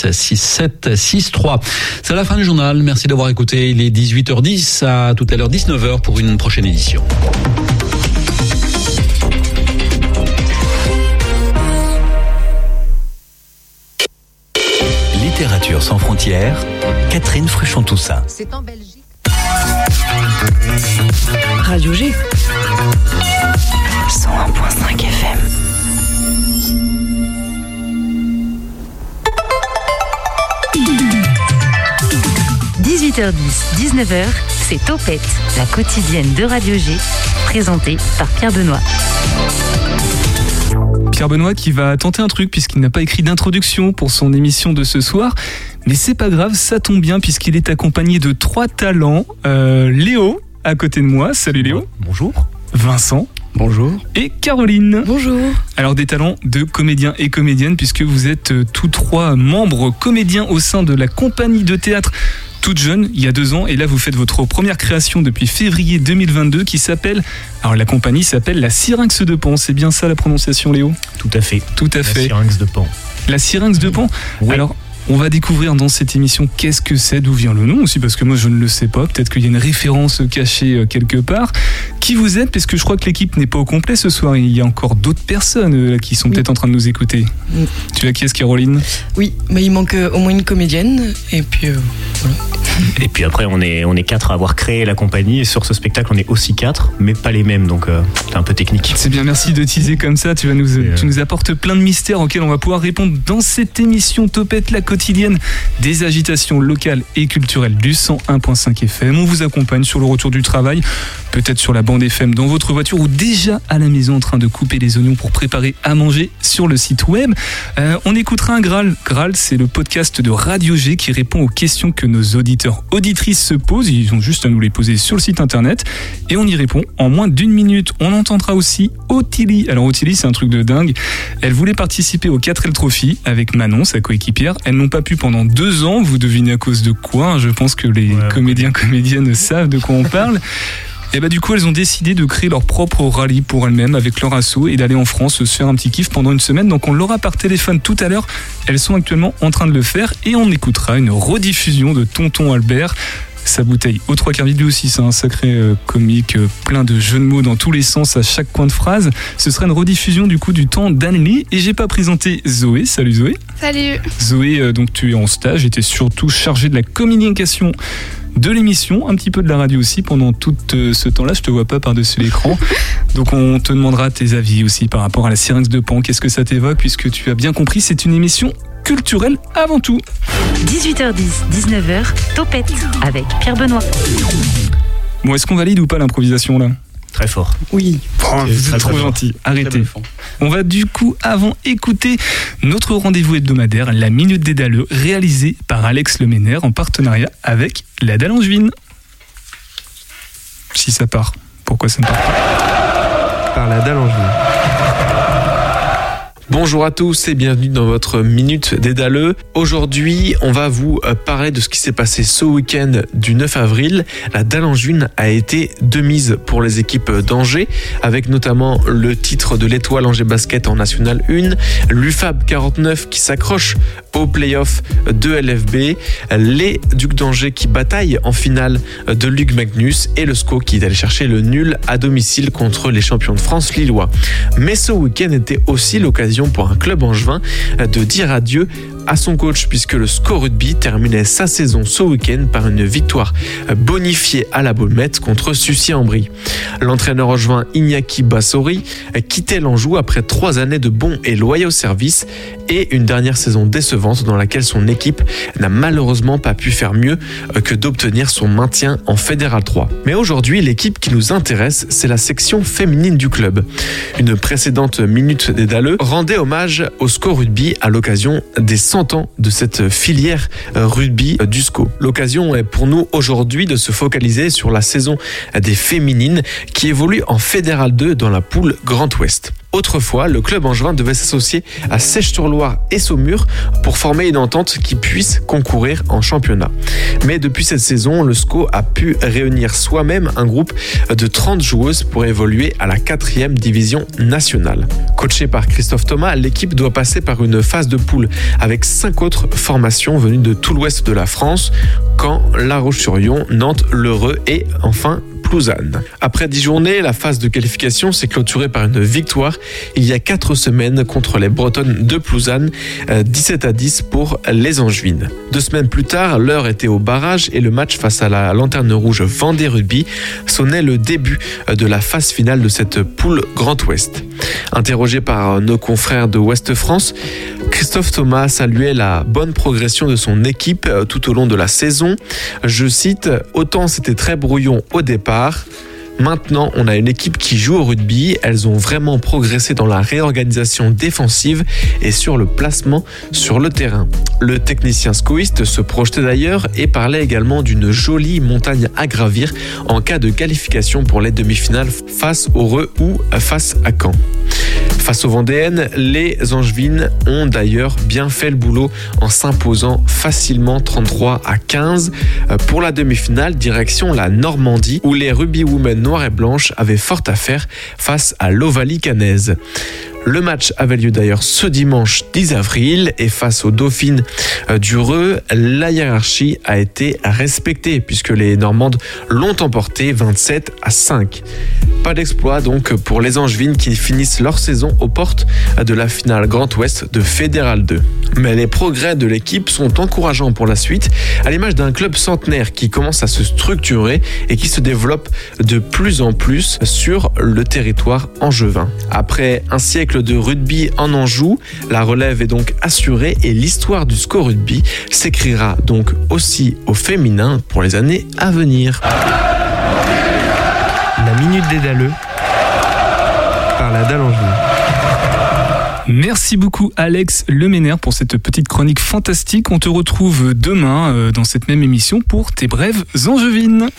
6 7 6 3. C'est la fin du journal. Merci d'avoir écouté. Il est 18h10 à tout à l'heure 19h pour une prochaine édition. Littérature sans frontières, Catherine Fruchon-Toussaint. C'est en Belgique. Radio G. 101.5 FM. 18h10, 19h, c'est Topette, la quotidienne de Radio G, présentée par Pierre Benoît. Pierre Benoît qui va tenter un truc puisqu'il n'a pas écrit d'introduction pour son émission de ce soir. Mais c'est pas grave, ça tombe bien puisqu'il est accompagné de trois talents. Euh, Léo, à côté de moi. Salut Léo. Bonjour. Vincent. Bonjour. Et Caroline. Bonjour. Alors des talents de comédiens et comédiennes puisque vous êtes euh, tous trois membres comédiens au sein de la compagnie de théâtre toute jeune, il y a deux ans, et là vous faites votre première création depuis février 2022 qui s'appelle, alors la compagnie s'appelle la Syrinx de Pan, c'est bien ça la prononciation Léo? Tout à fait. Tout à La fait. syrinx de Pan. La Syrinx de Pan? Oui. Alors, on va découvrir dans cette émission qu'est-ce que c'est, d'où vient le nom aussi, parce que moi je ne le sais pas. Peut-être qu'il y a une référence cachée euh, quelque part. Qui vous êtes? Parce que je crois que l'équipe n'est pas au complet ce soir. Il y a encore d'autres personnes euh, là, qui sont peut-être en train de nous écouter. Tu as qui? Est-ce, Caroline Oui, mais il manque euh, au moins une comédienne. Et puis, euh, Et puis après, on est, on est quatre à avoir créé la compagnie. Et sur ce spectacle, on est aussi quatre, mais pas les mêmes. Donc, euh, c'est un peu technique. C'est bien, merci de teaser comme ça. Tu, vas nous, euh, tu nous apportes plein de mystères auxquels on va pouvoir répondre dans cette émission Topette la quotidienne des agitations locales et culturelles du 101.5 FM. On vous accompagne sur le retour du travail, peut-être sur la bande FM dans votre voiture ou déjà à la maison en train de couper les oignons pour préparer à manger sur le site web. Euh, on écoutera un Graal. Graal, c'est le podcast de Radio G qui répond aux questions que nos auditeurs, auditrices se posent. Ils ont juste à nous les poser sur le site internet et on y répond en moins d'une minute. On entendra aussi Otili. Alors Otili, c'est un truc de dingue. Elle voulait participer au 4L Trophy avec Manon, sa coéquipière. Elles n'ont pas pu pendant deux ans. Vous devinez à cause de quoi Je pense que les Ouais, comédiens, comédiennes savent de quoi on parle. Et bah du coup, elles ont décidé de créer leur propre rallye pour elles-mêmes avec leur assaut et d'aller en France se faire un petit kiff pendant une semaine. Donc on l'aura par téléphone tout à l'heure. Elles sont actuellement en train de le faire et on écoutera une rediffusion de Tonton Albert. Sa bouteille aux trois quarts vide, lui aussi, c'est un sacré euh, comique, euh, plein de jeux de mots dans tous les sens à chaque coin de phrase. Ce sera une rediffusion du coup du temps d'Anneli. Et j'ai pas présenté Zoé. Salut Zoé. Salut. Zoé, euh, donc tu es en stage et tu es surtout chargée de la communication de l'émission, un petit peu de la radio aussi pendant tout ce temps-là. Je te vois pas par-dessus l'écran. Donc on te demandera tes avis aussi par rapport à la Syrinx de Pan. Qu'est-ce que ça t'évoque puisque tu as bien compris, c'est une émission culturelle avant tout. 18h10, 19h, Topette avec Pierre Benoît. Bon, est-ce qu'on valide ou pas l'improvisation là? Très fort. oui. Très, trop très gentil. Arrêtez. On va du coup avant écouter notre rendez-vous hebdomadaire, la Minute des Daleux, réalisé par Alex Leménaire en partenariat avec la Dalle Angevine. Si ça part, pourquoi ça ne part pas? Par la dalle angevine. Bonjour à tous et bienvenue dans votre Minute des Daleux. Aujourd'hui, on va vous euh, parler de ce qui s'est passé ce week-end du 9 avril. La dalle angevine a été de mise pour les équipes d'Angers, avec notamment le titre de l'étoile Angers Basket en National 1, l'UFAB 49 qui s'accroche au playoff de LFB, les Ducs d'Angers qui bataillent en finale de Luc Magnus et le SCO qui est allé chercher le nul à domicile contre les champions de France lillois. Mais ce week-end était aussi l'occasion pour un club angevin de dire adieu à son coach puisque le SCO Rugby terminait sa saison ce week-end par une victoire bonifiée à la Baulmette contre Sucy-en-Brie. L'entraîneur angevin Iñaki Bassori quittait l'Anjou après trois années de bons et loyaux services et une dernière saison décevante dans laquelle son équipe n'a malheureusement pas pu faire mieux que d'obtenir son maintien en Fédéral 3. Mais aujourd'hui, l'équipe qui nous intéresse, c'est la section féminine du club. Une précédente minute des Daleux rendait hommage au SCO Rugby à l'occasion des 100 ans de cette filière euh, rugby euh, du SCO. L'occasion est pour nous aujourd'hui de se focaliser sur la saison des féminines qui évolue en Fédéral 2 dans la poule Grand Ouest. Autrefois, le club angevin devait s'associer à Sèche-sur-Loire et Saumur pour former une entente qui puisse concourir en championnat. Mais depuis cette saison, le SCO a pu réunir soi-même un groupe de 30 joueuses pour évoluer à la 4 division nationale. Coaché par Christophe Thomas, l'équipe doit passer par une phase de poule avec cinq autres formations venues de tout l'ouest de la France, Caen, La Roche-sur-Yon, Nantes, L'Heureux et enfin Après 10 journées, la phase de qualification s'est clôturée par une victoire il y a 4 semaines contre les Bretonnes de Plouzane, euh, 17 à 10 pour les Angevines. Deux semaines plus tard, l'heure était au barrage et le match face à la Lanterne Rouge Vendée Rugby sonnait le début de la phase finale de cette poule Grand Ouest. Interrogé par nos confrères de Ouest France, Christophe Thomas saluait la bonne progression de son équipe euh, tout au long de la saison. Je cite, autant c'était très brouillon au départ. Maintenant, on a une équipe qui joue au rugby. Elles ont vraiment progressé dans la réorganisation défensive et sur le placement sur le terrain. Le technicien scoïste se projetait d'ailleurs et parlait également d'une jolie montagne à gravir en cas de qualification pour les demi-finales face au Reux ou face à Caen. Face aux Vendéennes, les Angevines ont d'ailleurs bien fait le boulot en s'imposant facilement 33 à 15. Pour la demi-finale, direction la Normandie, où les Ruby Women noires et blanches avaient fort à faire face à l'Ovalie canaise. Le match avait lieu d'ailleurs ce dimanche 10 avril et face aux Dauphines du Reux, la hiérarchie a été respectée puisque les Normandes l'ont emporté 27 à 5. Pas d'exploit donc pour les Angevines qui finissent leur saison aux portes de la finale Grand Ouest de Fédéral 2. Mais les progrès de l'équipe sont encourageants pour la suite, à l'image d'un club centenaire qui commence à se structurer et qui se développe de plus en plus sur le territoire angevin. Après un siècle de rugby en Anjou, la relève est donc assurée et l'histoire du score rugby s'écrira donc aussi au féminin pour les années à venir. La minute des Dalleux par la Dalle. Merci beaucoup Alex Leménaire pour cette petite chronique fantastique. On te retrouve demain euh, dans cette même émission pour tes brèves angevines.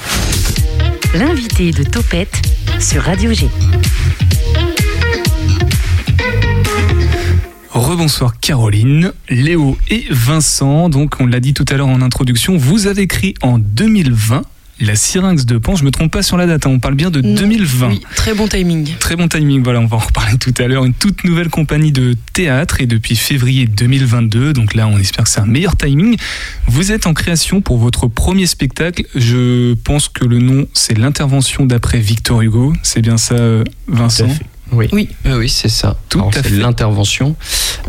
L'invité de Topette sur Radio G. Rebonsoir Caroline, Léo et Vincent. Donc on l'a dit tout à l'heure en introduction, vous avez écrit en 2020 la Syrinx de Pan. Je me trompe pas sur la date, hein, on parle bien de 2020. Oui, très bon timing. Très bon timing, voilà, on va en reparler tout à l'heure. Une toute nouvelle compagnie de théâtre et depuis février 2022, donc là on espère que c'est un meilleur timing. Vous êtes en création pour votre premier spectacle. Je pense que le nom c'est l'intervention d'après Victor Hugo. C'est bien ça, euh, Vincent Tout à fait. Oui, Oui. oui, c'est ça. Tout Alors, à fait. l'intervention,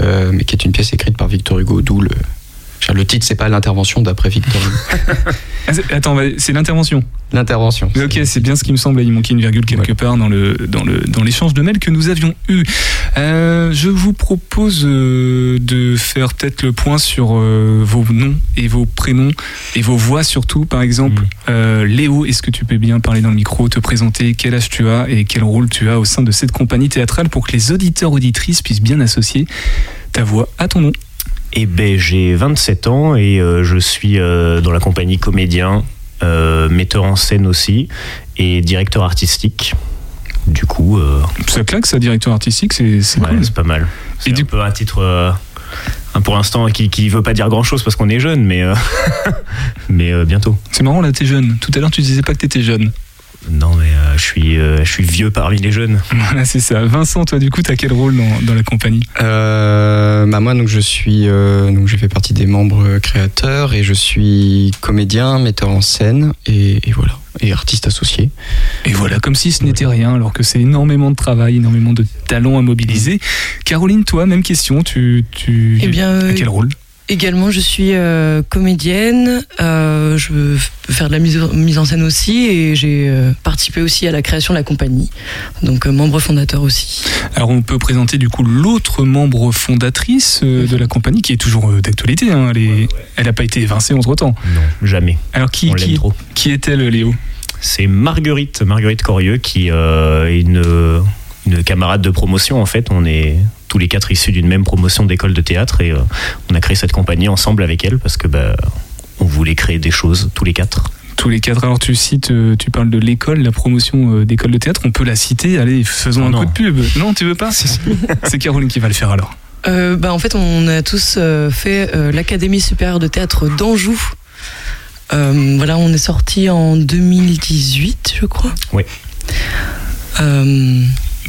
euh, mais qui est une pièce écrite par Victor Hugo, d'où le. Le titre, c'est pas l'intervention d'après Victor. Ah, Attends, c'est l'intervention. L'intervention. Ok, c'est bien ce qui me semblait. Il manquait une virgule quelque part dans le dans le dans l'échange de mails que nous avions eu. Euh, je vous propose euh, de faire peut-être le point sur euh, vos noms et vos prénoms et vos voix surtout. Par exemple, Mm. Léo, est-ce que tu peux bien parler dans le micro, te présenter quel âge tu as et quel rôle tu as au sein de cette compagnie théâtrale pour que les auditeurs auditrices puissent bien associer ta voix à ton nom? Eh ben, j'ai 27 ans et euh, je suis euh, dans la compagnie comédien, euh, metteur en scène aussi et directeur artistique. Du coup, Ça claque, ça, directeur artistique, c'est c'est ouais, cool. c'est pas mal. C'est Et du un peu un titre, pour l'instant, qui, qui veut pas dire grand chose parce qu'on est jeune, mais, mais bientôt. C'est marrant là, t'es jeune. Tout à l'heure, tu disais pas que t'étais jeune. Non, mais euh, je, suis, euh, je suis vieux parmi les jeunes. Voilà, c'est ça. Vincent, toi, du coup, t'as quel rôle dans, dans la compagnie? Euh, bah moi, donc je suis, euh, donc je fais partie des membres créateurs et je suis comédien, metteur en scène et, et voilà, et artiste associé. Et voilà, comme si ce n'était rien, alors que c'est énormément de travail, énormément de talents à mobiliser. Caroline, toi, même question, tu, tu Eh bien, as quel rôle? Également, je suis euh, comédienne. euh, je veux f- faire de la mise, mise en scène aussi et j'ai euh, participé aussi à la création de la compagnie. Donc, euh, membre fondateur aussi. Alors, on peut présenter du coup l'autre membre fondatrice euh, de la compagnie, qui est toujours euh, d'actualité. hein. Elle n'a pas été évincée entre temps. Non, jamais. Alors, qui, qui, qui est-elle, Léo? C'est Marguerite, Marguerite Corieux, qui euh, est une, une camarade de promotion. En fait, on est tous les quatre issus d'une même promotion d'école de théâtre et euh, on a créé cette compagnie ensemble avec elle parce que bah, on voulait créer des choses tous les quatre. tous les quatre. Alors tu cites, euh, tu parles de l'école, la promotion euh, d'école de théâtre. On peut la citer. Allez, faisons un non. coup de pub. Non, tu veux pas? C'est Caroline qui va le faire alors. Euh, bah, en fait, on a tous fait euh, l'Académie supérieure de théâtre d'Anjou. Euh, voilà, on est sorti en 2018, je crois. Oui.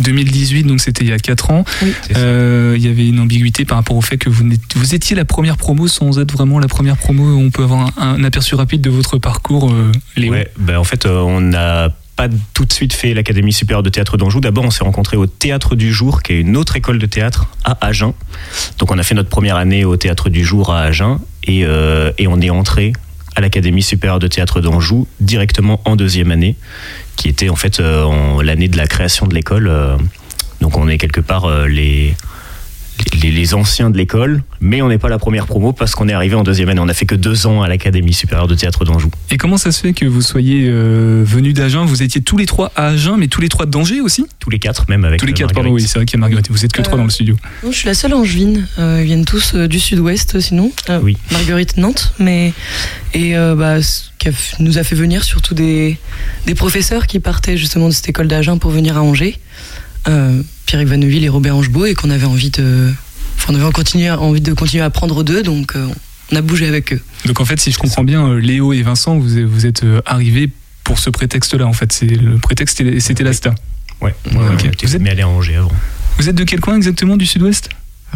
Euh, 2018, donc c'était il y a 4 ans. Oui. Euh, Il y avait une ambiguïté par rapport au fait que vous, vous étiez la première promo sans être vraiment la première promo. On peut avoir un, un aperçu rapide de votre parcours, euh, Léo. Ouais, ben en fait, euh, on n'a pas tout de suite fait l'Académie supérieure de théâtre d'Anjou. D'abord, on s'est rencontrés au Théâtre du Jour, qui est une autre école de théâtre à Agen. Donc, on a fait notre première année au Théâtre du Jour à Agen et, euh, et on est entré à l'Académie supérieure de théâtre d'Anjou directement en deuxième année, qui était en fait euh, l'année de la création de l'école. euh, donc, on est quelque part euh, les, les, les anciens de l'école, mais on n'est pas la première promo parce qu'on est arrivé en deuxième année. On a fait que deux ans à l'Académie supérieure de théâtre d'Anjou. Et comment ça se fait que vous soyez euh, venus d'Agen? Vous étiez tous les trois à Agen, mais tous les trois d'Angers aussi? Tous les quatre, même avec Tous les euh, quatre, pardon, oui, c'est vrai qu'il y a Marguerite. Vous êtes que Euh, trois dans le studio. non, je suis la seule angevine. Euh, ils viennent tous euh, du sud-ouest, sinon. Euh, Oui. Marguerite Nantes, mais et euh, bah, ce qui nous a fait venir surtout des, des professeurs qui partaient justement de cette école d'Agen pour venir à Angers, euh, Pierre Vaneville et Robert Angebeau, et qu'on avait envie de, enfin, on avait continué- envie de continuer à apprendre d'eux, donc euh, on a bougé avec eux. Donc en fait, si je comprends bien, euh, Léo et Vincent, vous, êtes- vous êtes euh, arrivés pour ce prétexte-là. En fait, c'est le prétexte, c'était- c'était l'ASTA. Ouais, Ouais, ouais, ok. ouais, Vous êtes- mais aller à Angers avant. Vous êtes de quel coin exactement du Sud-Ouest?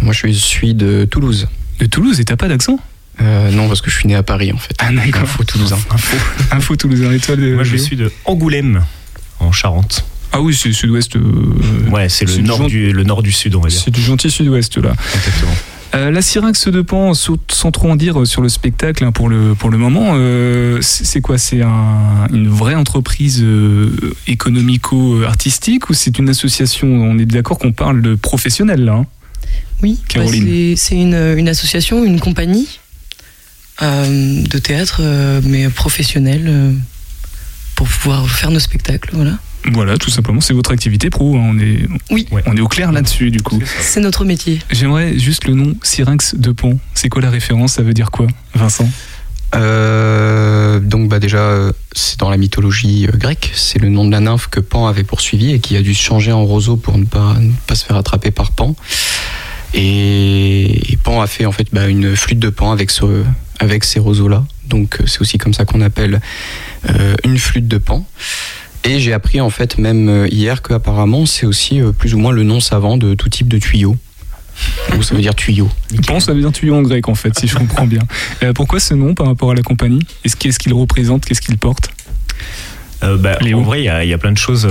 Moi, je suis, de Toulouse. De Toulouse. Et t'as pas d'accent? Euh, non, parce que je suis né à Paris, en fait. Ah d'accord. Info toulousain. Info, info toulousain. Toi, de- Moi, je suis de Angoulême, en Charente. Ah oui, c'est le Sud-Ouest. euh, Ouais, c'est le nord du- du, le nord du sud, on va dire. C'est du gentil Sud-Ouest là. Exactement. Euh, la Syrinx de Pan, sans trop en dire sur le spectacle hein, pour, le, pour le moment, euh, c'est quoi? C'est un- une vraie entreprise euh, économico-artistique ou c'est une association? On est d'accord qu'on parle de professionnels là. hein? Oui, Caroline. bah, c'est- c'est une, une association, une compagnie euh, de théâtre, euh, mais professionnelle, euh, pour pouvoir faire nos spectacles. Voilà. Voilà, tout simplement, c'est votre activité pro. hein, on, est, Oui. Ouais. on est au clair là-dessus du coup. C'est notre métier. J'aimerais juste le nom Syrinx de Pan. C'est quoi la référence? Ça veut dire quoi, Vincent? Euh, donc bah déjà, euh, c'est dans la mythologie euh, grecque. C'est le nom de la nymphe que Pan avait poursuivi et qui a dû se changer en roseau pour ne pas, ne pas se faire attraper par Pan. Et, et Pan a fait en fait bah, une flûte de Pan avec, ce, avec ces roseaux-là. Donc euh, c'est aussi comme ça qu'on appelle euh, une flûte de Pan. Et j'ai appris en fait même euh, hier que apparemment c'est aussi euh, plus ou moins le nom savant de tout type de tuyau. Ou ça veut dire tuyau. Pan, ça veut dire tuyau en grec en fait, si je comprends bien. Euh, pourquoi ce nom par rapport à la compagnie? Est-ce Qu'est-ce qu'il représente? Qu'est-ce qu'il porte? Euh, bah, en vrai, il y, a- il y a plein de choses.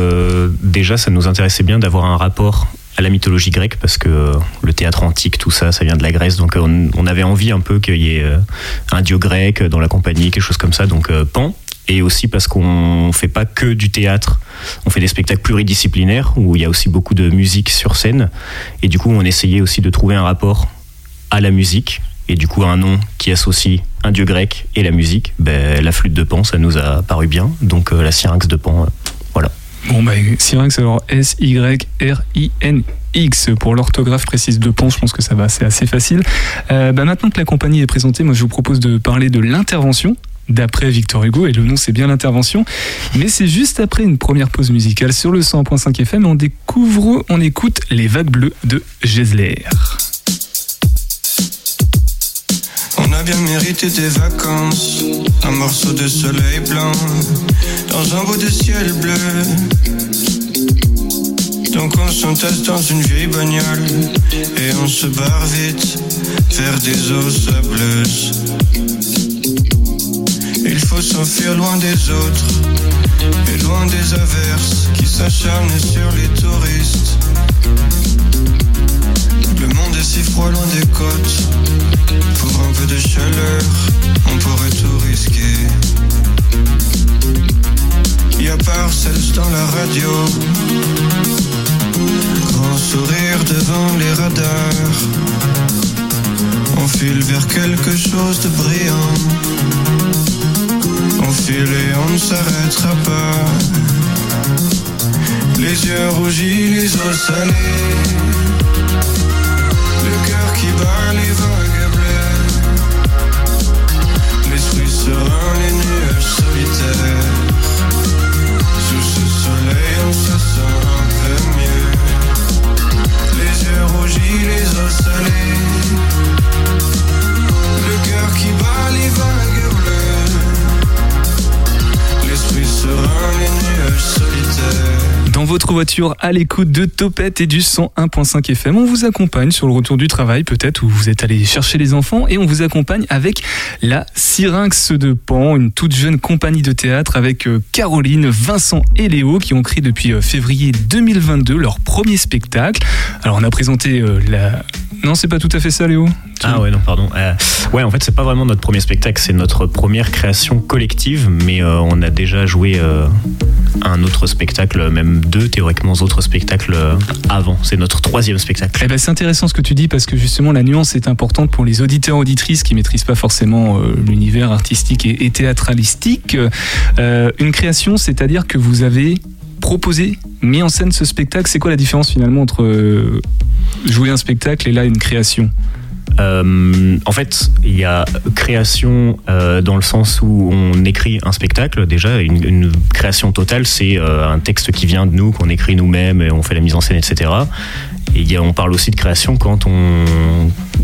déjà, ça nous intéressait bien d'avoir un rapport à la mythologie grecque parce que le théâtre antique, tout ça, ça vient de la Grèce. Donc, on, on avait envie un peu qu'il y ait un dieu grec dans la compagnie, quelque chose comme ça. Donc, euh, Pan. Et aussi parce qu'on fait pas que du théâtre, on fait des spectacles pluridisciplinaires où il y a aussi beaucoup de musique sur scène. Et du coup, on essayait aussi de trouver un rapport à la musique. Et du coup, un nom qui associe un dieu grec et la musique, ben, la flûte de Pan, ça nous a paru bien. Donc euh, la syrinx de Pan, euh, Bon, bah, Syrinx, alors S-Y-R-I-N-X. Pour l'orthographe précise de Pan, je pense que ça va, c'est assez facile. Euh, bah, maintenant que la compagnie est présentée, moi je vous propose de parler de l'intervention d'après Victor Hugo, et le nom c'est bien l'intervention, mais c'est juste après une première pause musicale sur le 100.5 FM, on découvre, on écoute Les Vagues Bleues de Gesler. On a bien mérité des vacances, un morceau de soleil blanc dans un bout de ciel bleu. Donc on s'entasse dans une vieille bagnole et on se barre vite vers des eaux sableuses. S'enfuir loin des autres et loin des averses qui s'acharnent sur les touristes. Le monde est si froid loin des côtes. Pour un peu de chaleur, on pourrait tout risquer. Y a Parcells dans la radio. Grand sourire devant les radars. On file vers quelque chose de brillant. On file on ne s'arrêtera pas. Les yeux rougis, les os salés. Le cœur qui bat les vagabonds. L'esprit serein, les nuages solitaires. Sous ce soleil, on se sent un peu mieux. Les yeux rougis, les os salés. Le cœur qui bat les vagues. Dans votre voiture, à l'écoute de Topette et du 101.5 FM, on vous accompagne sur le retour du travail, peut-être, où vous êtes allé chercher les enfants, et on vous accompagne avec la Syrinx de Pan, une toute jeune compagnie de théâtre avec euh, Caroline, Vincent et Léo qui ont créé depuis euh, février 2022 leur premier spectacle. Alors, on a présenté euh, la non, c'est pas tout à fait ça, Léo. Ah ouais, non, pardon. Euh, ouais, en fait, c'est pas vraiment notre premier spectacle, c'est notre première création collective, mais euh, on a déjà joué euh, un autre spectacle, même deux théoriquement autres spectacles avant. C'est notre troisième spectacle. Eh ben, c'est intéressant ce que tu dis parce que justement la nuance est importante pour les auditeurs auditrices qui maîtrisent pas forcément l'univers artistique et, et théâtralistique. Une création, c'est-à-dire que vous avez proposé, mis en scène ce spectacle. C'est quoi la différence finalement entre euh, jouer un spectacle et là une création? Euh, en fait, il y a création euh, dans le sens où on écrit un spectacle. Déjà, une, création totale, c'est un texte qui vient de nous, qu'on écrit nous-mêmes, et on fait la mise en scène, etc. Et y a- on parle aussi de création quand on.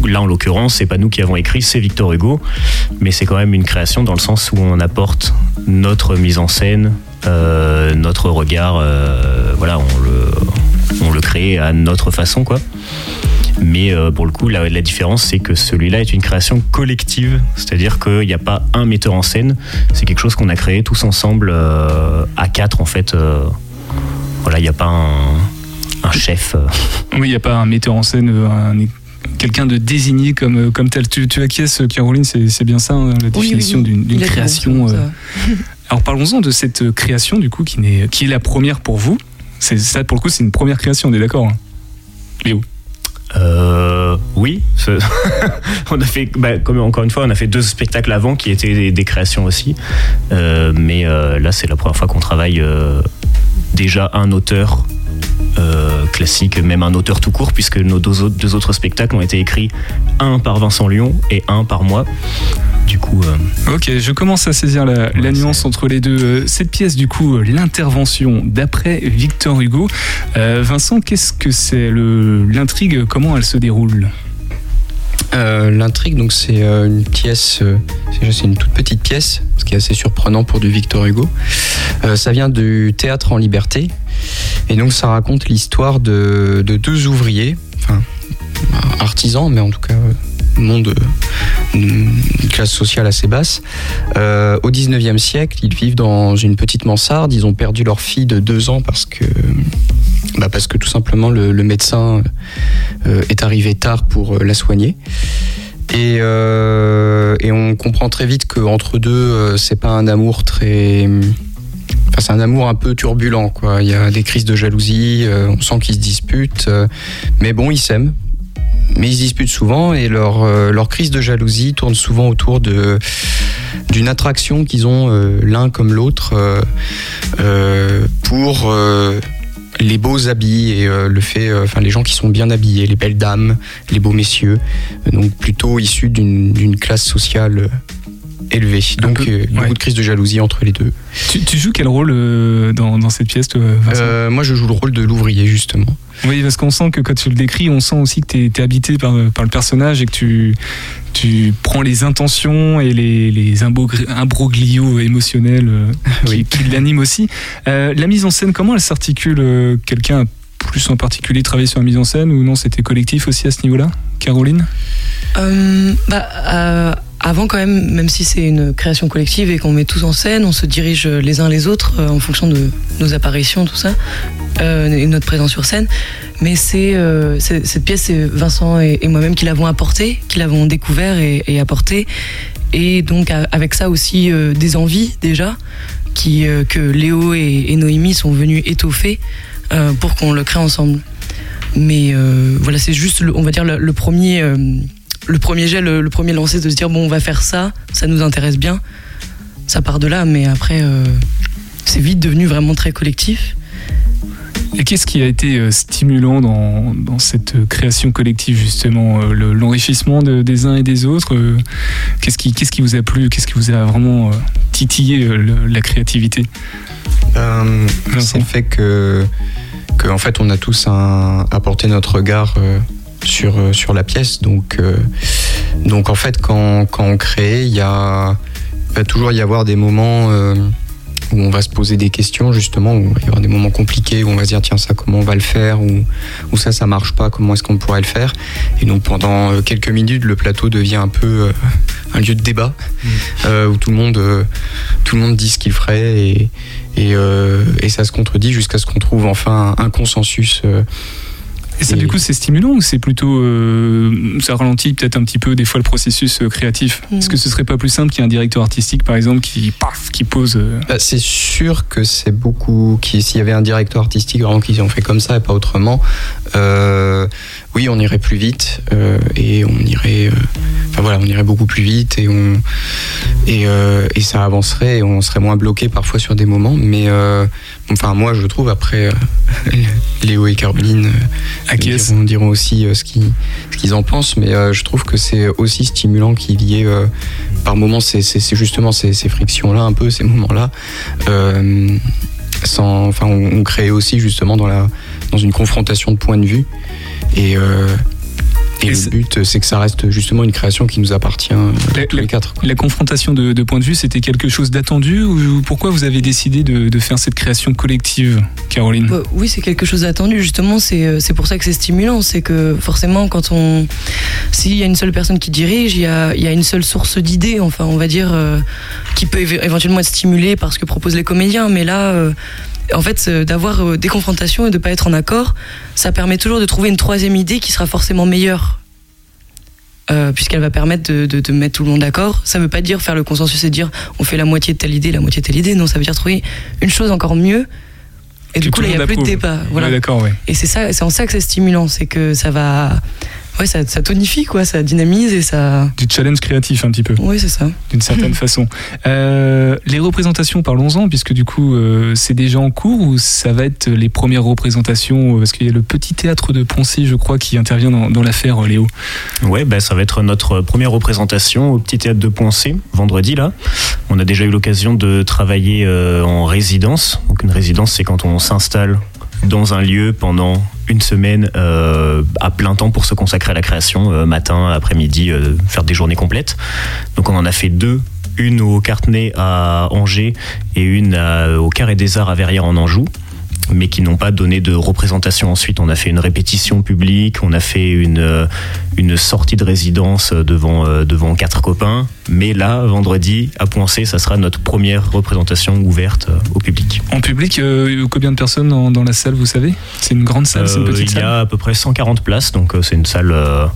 Là, en l'occurrence, c'est pas nous qui avons écrit, c'est Victor Hugo, mais c'est quand même une création dans le sens où on apporte notre mise en scène, euh, notre regard. euh, voilà, on le, on le crée à notre façon, quoi. Mais euh, pour le coup, la, la différence, c'est que celui-là est une création collective. C'est-à-dire qu'il n'y a pas un metteur en scène. C'est quelque chose qu'on a créé tous ensemble euh, à quatre, en fait. euh, voilà, il n'y a pas un, un chef. euh. Oui, il n'y a pas un metteur en scène, un- quelqu'un de désigné comme, comme tel. Tu, tu acquiesces, Caroline, c'est c'est bien ça, hein, la Oui, oui, définition oui. d'une création. euh. Alors parlons-en de cette euh, création, du coup, qui, n'est- qui est la première pour vous. C'est Ça, pour le coup, c'est une première création, on est d'accord hein Léo Euh, oui, on a fait, bah, encore une fois, on a fait deux spectacles avant qui étaient des, créations aussi. Euh, mais là, c'est la première fois qu'on travaille déjà un auteur euh, classique, même un auteur tout court, puisque nos deux autres, deux autres spectacles ont été écrits un par Vincent Lyon et un par moi. Du coup, euh, Ok, je commence à saisir la, la nuance entre les deux. Euh, Cette pièce, du coup, l'intervention d'après Victor Hugo. Euh, Vincent, qu'est-ce que c'est le- l'intrigue Comment elle se déroule? Euh, L'intrigue, donc c'est euh, une pièce, euh, c'est c'est une toute petite pièce, ce qui est assez surprenant pour du Victor Hugo. Euh, ça vient du théâtre en liberté, et donc ça raconte l'histoire de, de deux ouvriers, enfin artisans, mais en tout cas euh, monde euh, une classe sociale assez basse. Au 19e siècle, ils vivent dans une petite mansarde. Ils ont perdu leur fille de deux ans parce que, bah parce que tout simplement le, médecin est arrivé tard pour la soigner. Et, et on comprend très vite qu'entre deux, c'est pas un amour très. C'est un amour un peu turbulent, quoi. Il y a des crises de jalousie, euh, on sent qu'ils se disputent, euh, mais bon, ils s'aiment. Mais ils se disputent souvent et leur, euh, leur crise de jalousie tourne souvent autour de d'une attraction qu'ils ont l'un comme l'autre pour les beaux habits et le fait, enfin les gens qui sont bien habillés, les belles dames, les beaux messieurs, donc plutôt issus d'une classe sociale élevée. Donc peu, euh, beaucoup ouais. de crises de jalousie entre les deux. tu, tu joues quel rôle euh, dans, dans cette pièce, toi, Vincent Euh, moi, je joue le rôle de l'ouvrier justement. Oui, parce qu'on sent que quand tu le décris, on sent aussi que tu es, habité par, par le personnage et que tu, tu prends les intentions et les, les imbroglios émotionnels euh, qui, Oui. qui l'animent aussi. Euh, la mise en scène, comment elle s'articule Quelqu'un a plus en particulier travaillé sur la mise en scène ou non C'était collectif aussi à ce niveau-là? Caroline? Euh, bah, euh, avant quand même, même si c'est une création collective et qu'on met tous en scène, on se dirige les uns les autres euh, en fonction de nos apparitions, tout ça, euh, et notre présence sur scène. Mais c'est euh, cette pièce, c'est Vincent et, moi-même qui l'avons apportée, qui l'avons découvert et, apportée. Et donc avec ça aussi euh, des envies déjà, qui, que Léo et, Noémie sont venus étoffer pour qu'on le crée ensemble. Mais voilà, c'est juste, on va dire, le, premier, le premier jet, le, le premier lancé de se dire bon, on va faire ça, ça nous intéresse bien. Ça part de là, mais après, euh, c'est vite devenu vraiment très collectif. Et qu'est-ce qui a été euh, stimulant dans, dans cette création collective, justement euh, le- L'enrichissement de- des uns et des autres Qu'est-ce qui, qu'est-ce qui vous a plu Qu'est-ce qui vous a vraiment titillé le- la créativité? Euh, c'est le fait que, que en fait, on a tous un, apporté notre regard euh, sur, euh, sur la pièce. Donc, euh, donc en fait, quand, quand on crée, il y a, il va toujours y avoir des moments euh, où on va se poser des questions justement, où il y aura des moments compliqués, où on va se dire tiens ça comment on va le faire, ou, ou ça ça marche pas, comment est-ce qu'on pourrait le faire? Et donc pendant quelques minutes, le plateau devient un peu euh, un lieu de débat, euh, où tout le monde, tout le monde dit ce qu'il ferait et, et, et ça se contredit jusqu'à ce qu'on trouve enfin un, un consensus. Et ça, Et- du coup, c'est stimulant ou c'est plutôt. euh, ça ralentit peut-être un petit peu, des fois, le processus euh, créatif? Mhm. Est-ce que ce serait pas plus simple qu'il y ait un directeur artistique, par exemple, qui, paf, qui pose. euh, Bah, c'est sûr que c'est beaucoup. S'il y avait un directeur artistique vraiment qui en fait comme ça et pas autrement, euh, oui, on irait plus vite euh, et on irait. euh, Enfin voilà, on irait beaucoup plus vite et on et, euh, et ça avancerait et on serait moins bloqué parfois sur des moments. Mais enfin moi, je trouve après Léo et Caroline euh, Acquiesce. diront, diront aussi ce qu'ils ce qu'ils en pensent, mais je trouve que c'est aussi stimulant qu'il y ait par moments c'est justement ces, ces frictions-là, un peu ces moments-là. Euh, sans, enfin, on, on crée aussi justement dans, la, dans une confrontation de points de vue. Et, euh, et, Et le but, c'est que ça reste justement une création qui nous appartient euh, La- tous la- les quatre. La confrontation de, de points de vue, c'était quelque chose d'attendu ou pourquoi vous avez décidé de, de faire cette création collective, Caroline? Bah, oui, c'est quelque chose d'attendu. Justement, c'est euh, c'est pour ça que c'est stimulant. C'est que forcément, quand on. S'il y a une seule personne qui dirige, il y a, il y a une seule source d'idées, enfin, on va dire, euh, qui peut éve- éventuellement être stimulée par ce que proposent les comédiens. Mais là. euh, en fait, euh, d'avoir euh, des confrontations et de pas être en accord, ça permet toujours de trouver une troisième idée qui sera forcément meilleure. Euh, puisqu'elle va permettre de, de- de mettre tout le monde d'accord. Ça veut pas dire faire le consensus et dire on fait la moitié de telle idée, la moitié de telle idée. Non, ça veut dire trouver une chose encore mieux. Et Que du coup, là, il n'y a plus de débat. Voilà. Ouais, D'accord, ouais. Et c'est ça, c'est en ça que c'est stimulant, c'est que ça va, ouais, ça, ça tonifie quoi, ça dynamise et ça, Du challenge créatif un petit peu. oui, c'est ça. d'une certaine façon. Euh, les représentations, parlons-en, puisque du coup, euh, c'est déjà en cours ou ça va être les premières représentations euh, Parce qu'il y a le petit théâtre de Poncy, je crois, qui intervient dans, dans l'affaire, Léo. Ouais, bah, ça va être notre première représentation au Petit Théâtre de Poncé, vendredi là. On a déjà eu l'occasion de travailler euh, en résidence. Donc une résidence, c'est quand on s'installe dans un lieu pendant une semaine euh, à plein temps pour se consacrer à la création, euh, matin, après-midi, euh, faire des journées complètes. Donc on en a fait deux. Une au Cartenay à Angers et une au Carré des Arts à Verrières en Anjou mais qui n'ont pas donné de représentation ensuite. On a fait une répétition publique, on a fait une, euh, une sortie de résidence devant, euh, devant quatre copains, mais là, vendredi, à Poincé, ça sera notre première représentation ouverte euh, au public. En public, euh, combien de personnes dans, dans la salle, vous savez? C'est une grande salle, c'est une Euh, petite il y salle a à peu près 140 places, donc euh, c'est une salle euh,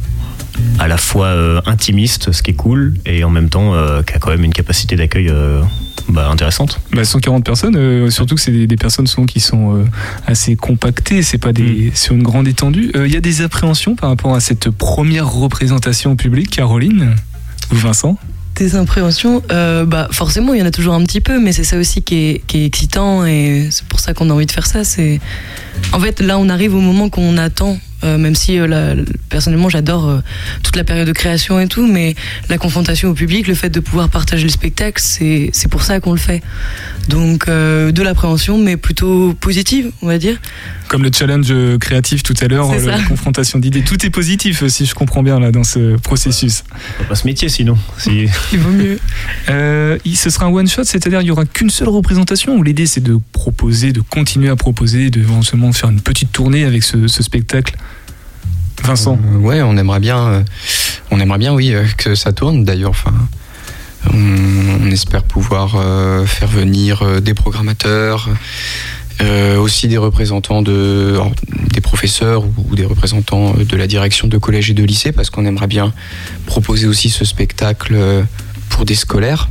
à la fois euh, intimiste, ce qui est cool, et en même temps euh, qui a quand même une capacité d'accueil euh, bah, intéressante. Bah, 140 personnes, euh, surtout que c'est des, des personnes souvent qui sont euh, assez compactées, c'est pas des, sur une grande étendue. Euh, Il y a des appréhensions par rapport à cette première représentation public, Caroline ou Vincent? Des impréhensions, euh, bah forcément, il y en a toujours un petit peu, mais c'est ça aussi qui est, qui est excitant et c'est pour ça qu'on a envie de faire ça. C'est en fait là, on arrive au moment qu'on attend. Euh, même si euh, personnellement j'adore euh, toute la période de création et tout, mais la confrontation au public, le fait de pouvoir partager le spectacle, c'est c'est pour ça qu'on le fait. Donc de l'appréhension, mais plutôt positive, on va dire. Comme le challenge euh, créatif tout à l'heure, euh, la confrontation d'idées, tout est positif euh, si je comprends bien là dans ce processus. On va pas ce métier sinon. Si- Il vaut mieux. Euh, ce sera un one shot, c'est-à-dire il y aura qu'une seule représentation ou l'idée c'est de proposer, de continuer à proposer, de éventuellement faire une petite tournée avec ce, ce spectacle. Vincent, Euh, ouais, on aimerait bien, euh, on aimerait bien, oui, euh, que ça tourne. D'ailleurs, enfin, on, on espère pouvoir euh, faire venir euh, des programmateurs, euh, aussi des représentants de, des professeurs ou, des représentants euh, de la direction de collège et de lycée, parce qu'on aimerait bien proposer aussi ce spectacle euh, pour des scolaires.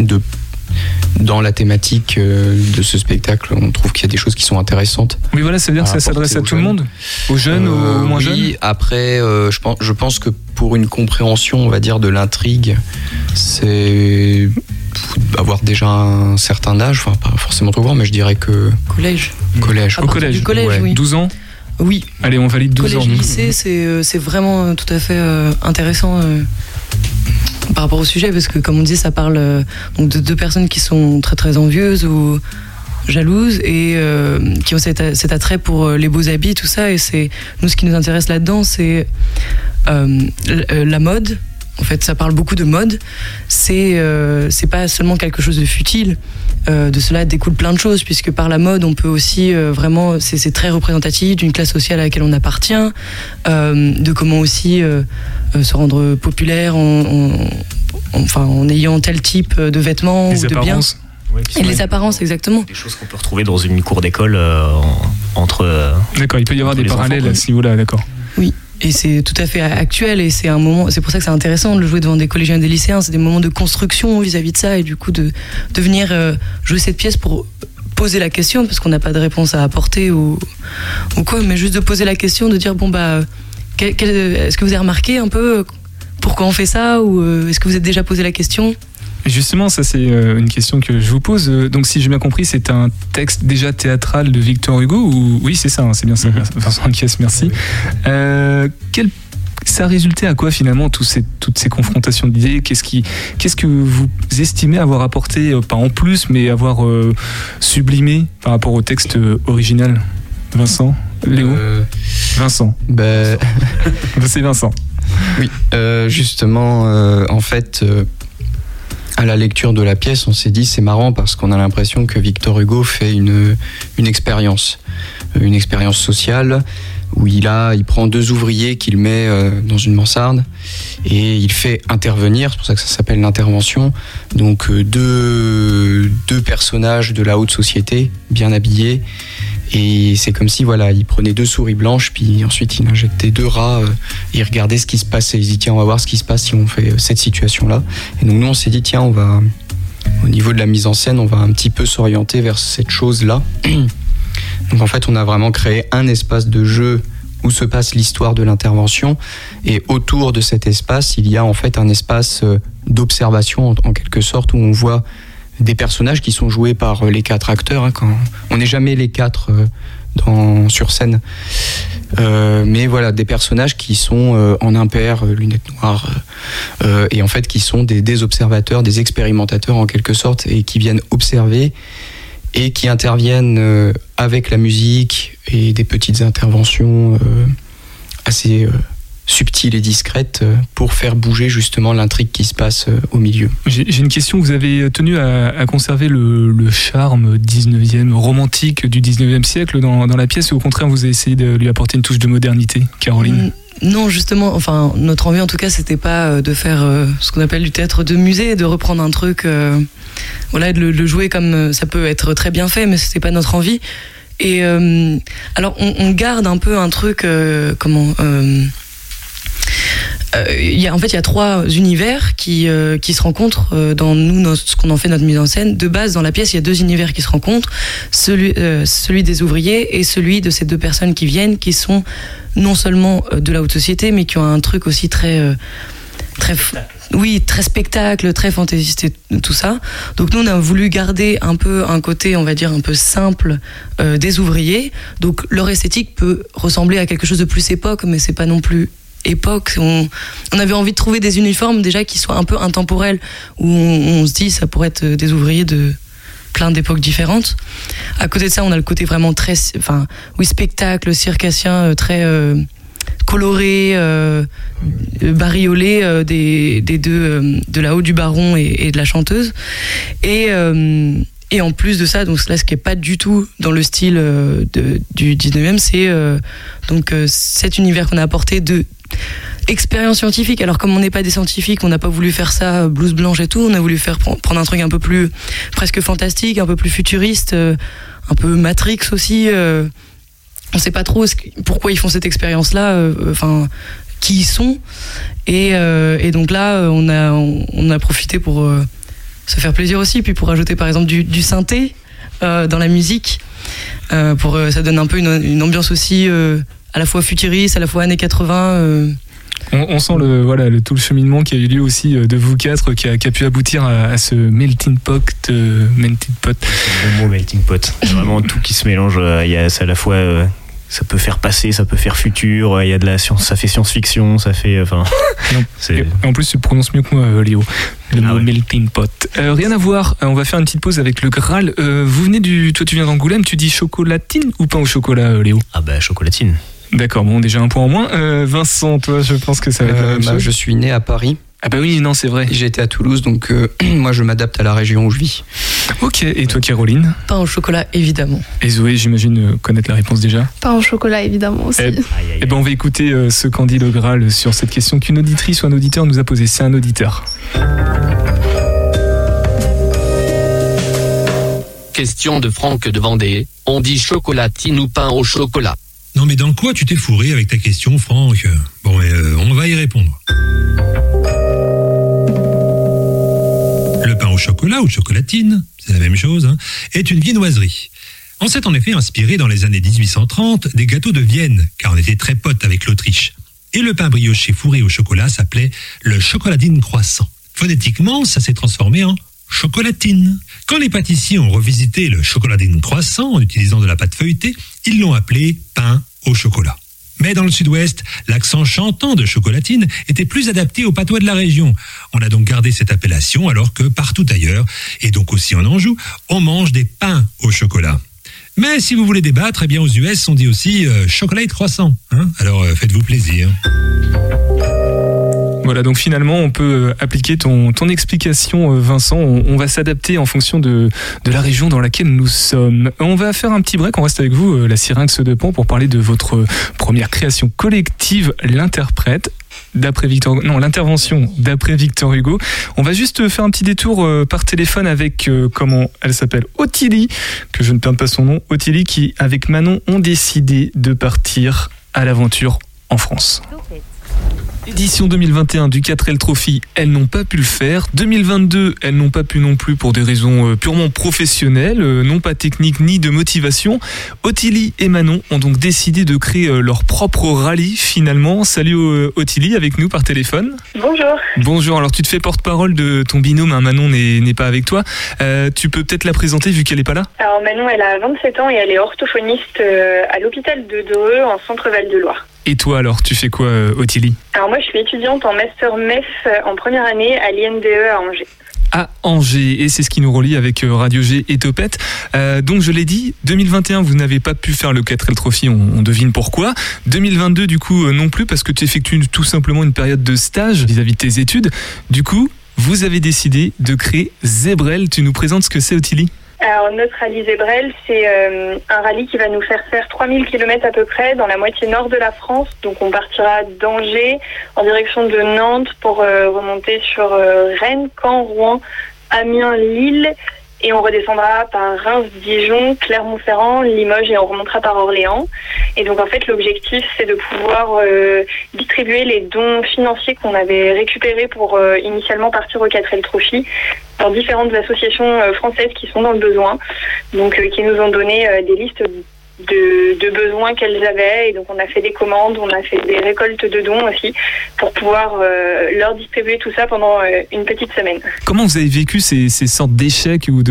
De, dans la thématique de ce spectacle, on trouve qu'il y a des choses qui sont intéressantes. oui voilà, ça veut dire que ça s'adresse à tout le monde? Aux jeunes, aux- Euh, aux moins oui, jeunes? après, euh, je, pense, je pense que pour une compréhension, on va dire, de l'intrigue, c'est avoir déjà un certain âge, enfin pas forcément trop grand, mais je dirais que Collège. collège. Au collège, collège, ouais. oui. 12 ans Oui, Allez, on valide 12 collège ans. lycée c'est euh, c'est vraiment euh, tout à fait euh, intéressant par rapport au sujet parce que comme on dit ça parle donc de deux personnes qui sont très très envieuses ou jalouses et euh, qui ont cet, cet attrait pour euh, les beaux habits tout ça et c'est nous ce qui nous intéresse là-dedans c'est euh, euh, la mode en fait, ça parle beaucoup de mode. C'est euh, c'est pas seulement quelque chose de futile. Euh, de cela découle plein de choses, puisque par la mode, on peut aussi euh, vraiment, c'est très représentatif d'une classe sociale à laquelle on appartient, euh, de comment aussi se rendre populaire en, en- enfin, en ayant tel type de vêtements Les ou de biens. Ouais, Et les apparences, exactement. des choses qu'on peut retrouver dans une cour d'école euh, en- entre. euh, D'accord, il peut y avoir des les parallèles enfants, à ce niveau-là, d'accord. Et c'est tout à fait actuel et c'est un moment, c'est pour ça que c'est intéressant de le jouer devant des collégiens et des lycéens. C'est des moments de construction vis-à-vis de ça et du coup de, de venir euh, jouer cette pièce pour poser la question parce qu'on n'a pas de réponse à apporter ou, ou quoi, mais juste de poser la question, de dire bon bah, quel- quel- est-ce que vous avez remarqué un peu pourquoi on fait ça ou est-ce que vous êtes déjà posé la question? Justement, ça c'est euh, une question que je vous pose. Euh, Donc si j'ai bien compris, c'est un texte déjà théâtral de Victor Hugo ou oui c'est ça, hein, c'est bien ça. Mhm. Vincent Anquiès, merci. Euh, quel ça résultait à quoi finalement tous ces- toutes ces confrontations d'idées? Qu'est-ce qui, qu'est-ce que vous estimez avoir apporté, euh, pas en plus, mais avoir euh, sublimé par rapport au texte original? Vincent, Léo, Euh, Vincent, ben, c'est Vincent. Oui, euh, justement, euh, en fait, à la lecture de la pièce, on s'est dit c'est marrant parce qu'on a l'impression que Victor Hugo fait une, une expérience, Euh, une expérience sociale où il a, il prend deux ouvriers qu'il met euh, dans une mansarde et il fait intervenir, c'est pour ça que ça s'appelle l'intervention. Donc euh, deux, deux personnages de la haute société, bien habillés. Et c'est comme si voilà, il prenait deux souris blanches, puis ensuite il injectait deux rats euh, et il regardait ce qui se passait. Il se dit tiens, on va voir ce qui se passe si on fait euh, cette situation-là. Et donc nous on s'est dit tiens, on va au niveau de la mise en scène, on va un petit peu s'orienter vers cette chose-là. Donc en fait, on a vraiment créé un espace de jeu où se passe l'histoire de l'intervention et autour de cet espace, il y a en fait un espace euh, d'observation en quelque sorte où on voit des personnages qui sont joués par euh, les quatre acteurs. hein, quand on n'est jamais les quatre euh, dans, sur scène, Euh, mais voilà des personnages qui sont euh, en impair, euh, lunettes noires, euh, et en fait qui sont des, des observateurs, des expérimentateurs en quelque sorte, et qui viennent observer et qui interviennent avec la musique et des petites interventions assez subtiles et discrètes euh, pour faire bouger justement l'intrigue qui se passe euh, au milieu. J'ai une question. Vous avez tenu à, à conserver le, le charme 19e, romantique du 19e siècle dans, dans la pièce, ou au contraire, vous avez essayé de lui apporter une touche de modernité, Caroline? Non, justement, enfin, notre envie en tout cas, c'était pas euh, de faire euh, ce qu'on appelle du théâtre de musée, de reprendre un truc, euh, voilà, de le, le jouer comme ça peut être très bien fait, mais c'était pas notre envie. Et euh, alors, on, on garde un peu un truc, euh, comment il y a, en fait, il y a trois univers qui, euh, qui se rencontrent euh, dans nous, ce qu'on en fait notre mise en scène. De base, dans la pièce, il y a deux univers qui se rencontrent, celui, euh, celui des ouvriers et celui de ces deux personnes qui viennent, qui sont non seulement euh, de la haute société, mais qui ont un truc aussi très, euh, très, oui, très spectacle, très fantaisiste et tout ça. Donc nous, on a voulu garder un peu un côté, on va dire, un peu simple euh, des ouvriers. Donc leur esthétique peut ressembler à quelque chose de plus époque, mais c'est pas non plus époque. On, avait envie de trouver des uniformes déjà qui soient un peu intemporels, où on, se dit ça pourrait être des ouvriers de plein d'époques différentes. À côté de ça, on a le côté vraiment très, enfin, oui, spectacle circassien, euh, très euh, coloré, euh, bariolé des, des deux, de la haut du baron et, de la chanteuse. Et, et en plus de ça, donc ce qui est pas du tout dans le style du 19e, c'est donc cet univers qu'on a apporté de expérience scientifique. Alors comme on n'est pas des scientifiques, on n'a pas voulu faire ça euh, blouse blanche et tout. On a voulu faire pren- prendre un truc un peu plus presque fantastique, un peu plus futuriste, euh, un peu Matrix aussi. euh. on sait pas trop pourquoi ils font cette expérience-là. euh, Enfin, qui ils sont. Et, donc là, on a profité pour se faire plaisir aussi, puis pour ajouter par exemple du, synthé dans la musique. Pour, ça donne un peu une, ambiance aussi à la fois futuriste, à la fois années 80. euh. On, on sent le, voilà, le, tout le cheminement qui a eu lieu aussi euh, de vous quatre, qui a, qui a pu aboutir à, à ce melting pot. euh, melting pot. C'est le bon mot melting pot. Il y a vraiment tout qui se mélange. euh, Il y a, c'est à la fois. euh, ça peut faire passé, ça peut faire futur. Il y a de la science, ça fait science-fiction, ça fait. Enfin. Et en plus, tu prononces mieux que moi, euh, Léo. Le Ah mot ouais. melting pot. Euh, rien à voir. on va faire une petite pause avec le Graal. Euh, vous venez du. Toi, tu viens d'Angoulême. Tu dis chocolatine ou pain au chocolat, euh, Léo? Ah bah chocolatine. D'accord. Bon, déjà un point en moins. Euh, Vincent, toi, je pense que ça va être la Euh, même bah, chose. je suis né à Paris Ah bah oui, non, c'est vrai. J'étais à Toulouse, donc euh, moi je m'adapte à la région où je vis. Ok, et toi Caroline Pain au chocolat, évidemment. Et Zoé, j'imagine euh, connaître la réponse déjà. Pain au chocolat, évidemment aussi. Eh, eh ben on va écouter euh, ce qu'en dit le Graal sur cette question qu'une auditrice ou un auditeur nous a posée. C'est un auditeur. Question de Franck de Vendée. On dit chocolatine ou pain au chocolat? Non mais dans quoi tu t'es fourré avec ta question, Franck Bon, euh, on va y répondre. Le pain au chocolat ou chocolatine, c'est la même chose, hein, est une viennoiserie. On s'est en effet inspiré dans les années 1830 des gâteaux de Vienne, car on était très potes avec l'Autriche. Et le pain brioché fourré au chocolat s'appelait le chocolatine croissant. Phonétiquement, ça s'est transformé en chocolatine. Quand les pâtissiers ont revisité le chocolatine croissant en utilisant de la pâte feuilletée, ils l'ont appelé pain au chocolat. Mais dans le sud-ouest, l'accent chantant de chocolatine était plus adapté au patois de la région. On a donc gardé cette appellation alors que partout ailleurs, et donc aussi en Anjou, on mange des pains au chocolat. Mais si vous voulez débattre, eh bien aux US, on dit aussi euh, chocolat croissant. Hein alors euh, faites-vous plaisir. Voilà, donc finalement, on peut euh, appliquer ton, ton explication, euh, Vincent. On, va s'adapter en fonction de, de la région dans laquelle nous sommes. On va faire un petit break. On reste avec vous, euh, la Syrinx de Pont, pour parler de votre première création collective, l'interprète d'après Victor non l'intervention d'après Victor Hugo on va juste faire un petit détour par téléphone avec comment elle s'appelle Ottilie que je ne perde pas son nom Ottilie qui avec Manon ont décidé de partir à l'aventure en France Édition 2021 du 4L Trophy, elles n'ont pas pu le faire. 2022, elles n'ont pas pu non plus pour des raisons euh, purement professionnelles, euh, non pas techniques ni de motivation. Ottilie et Manon ont donc décidé de créer euh, leur propre rallye finalement. Salut Ottilie, avec nous par téléphone. Bonjour. Bonjour, alors tu te fais porte-parole de ton binôme, hein, Manon n'est n'est pas avec toi. Euh, tu peux peut-être la présenter vu qu'elle n'est pas là? Alors Manon, elle a 27 ans et elle est orthophoniste à l'hôpital de Dreux en centre-val de Loire. Et toi alors, tu fais quoi euh, Ottilie Alors moi, je suis étudiante en master MEF euh, en première année à l'INDE à Angers. à Angers et c'est ce qui nous relie avec euh, Radio G et Topette. Euh, donc je l'ai dit, 2021 vous n'avez pas pu faire le 4L Trophy, on, on devine pourquoi. 2022 du coup non plus parce que tu effectues tout simplement une période de stage vis-à-vis de tes études. Du coup, vous avez décidé de créer Zebrel. Tu nous présentes ce que c'est Ottilie Alors notre rallye Zébrel, c'est euh, un rallye qui va nous faire faire 3000 km à peu près dans la moitié nord de la France. Donc on partira d'Angers en direction de Nantes pour euh, remonter sur euh, Rennes, Caen, Rouen, Amiens, Lille. Et on redescendra par Reims, Dijon, Clermont-Ferrand, Limoges et on remontera par Orléans. Et donc en fait l'objectif c'est de pouvoir euh, distribuer les dons financiers qu'on avait récupérés pour euh, initialement partir au 4L Trophy dans différentes associations euh, françaises qui sont dans le besoin, donc euh, qui nous ont donné euh, des listes de, besoins qu'elles avaient. Et donc on a fait des commandes, on a fait des récoltes de dons aussi pour pouvoir leur distribuer tout ça pendant une petite semaine. Comment vous avez vécu ces, sortes d'échecs ou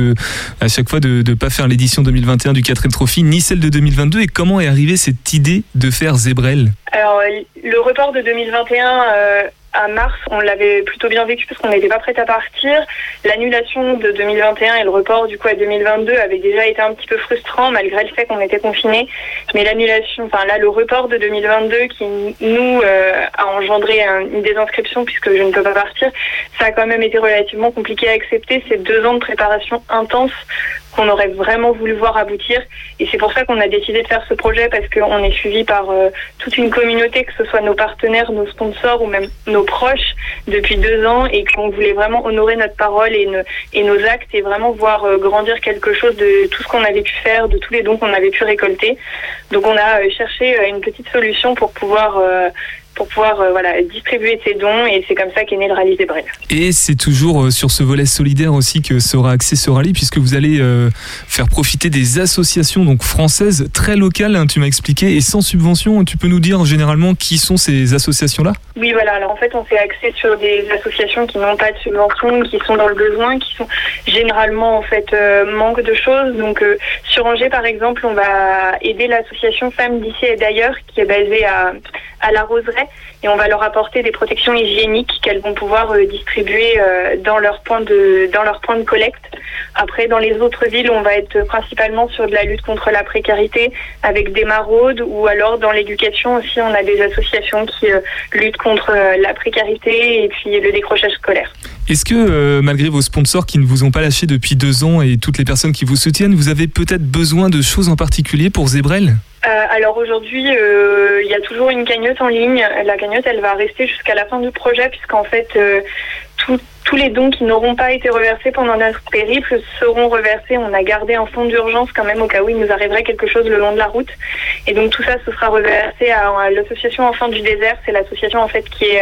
à chaque fois de ne pas faire l'édition 2021 du 4L Trophy ni celle de 2022 et comment est arrivée cette idée de faire Zebrel? Alors le report de 2021 euh, à mars, on l'avait plutôt bien vécu parce qu'on n'était pas prêt à partir. L'annulation de 2021 et le report du coup à 2022 avait déjà été un petit peu frustrant malgré le fait qu'on était confinés. Mais l'annulation, enfin là le report de 2022 qui nous euh, a engendré un- une désinscription puisque je ne peux pas partir, ça a quand même été relativement compliqué à accepter. C'est deux ans de préparation intense qu'on aurait vraiment voulu voir aboutir. Et c'est pour ça qu'on a décidé de faire ce projet parce qu'on est suivi par euh, toute une communauté, que ce soit nos partenaires, nos sponsors ou même nos proches depuis deux ans et qu'on voulait vraiment honorer notre parole et, nos actes et vraiment voir euh, grandir quelque chose de tout ce qu'on avait pu faire, de tous les dons qu'on avait pu récolter. Donc on a euh, cherché une petite solution pour pouvoir pour pouvoir euh, voilà distribuer ces dons et c'est comme ça qu'est né le rallye des Brels. Et c'est toujours euh, sur ce volet solidaire aussi que sera axé ce rallye, puisque vous allez euh, faire profiter des associations donc françaises très locales, hein, tu m'as expliqué, et sans subvention. Tu peux nous dire généralement qui sont ces associations-là? Oui, voilà. Alors en fait, on s'est axé sur des associations qui n'ont pas de subvention, qui sont dans le besoin, qui sont généralement en fait euh, manque de choses. Donc sur Angers, par exemple, on va aider l'association Femmes d'ici et d'ailleurs, qui est basée à, à la roseraie et on va leur apporter des protections hygiéniques qu'elles vont pouvoir euh, distribuer euh, dans leur point de dans leur point de collecte. Après, dans les autres villes, on va être principalement sur de la lutte contre la précarité avec des maraudes ou alors dans l'éducation aussi, on a des associations qui euh, luttent contre la précarité et puis le décrochage scolaire. Est-ce que, euh, malgré vos sponsors qui ne vous ont pas lâché depuis deux ans et toutes les personnes qui vous soutiennent, vous avez peut-être besoin de choses en particulier pour Zebrel? Euh, alors aujourd'hui, euh, il y a toujours une cagnotte en ligne. La cagnotte, elle va rester jusqu'à la fin du projet, puisqu'en fait, euh, tous les dons qui n'auront pas été reversés pendant notre périple seront reversés. On a gardé un fonds d'urgence quand même au cas où il nous arriverait quelque chose le long de la route. Et donc tout ça, ce sera reversé à, à l'association Enfants du désert. C'est l'association en fait qui est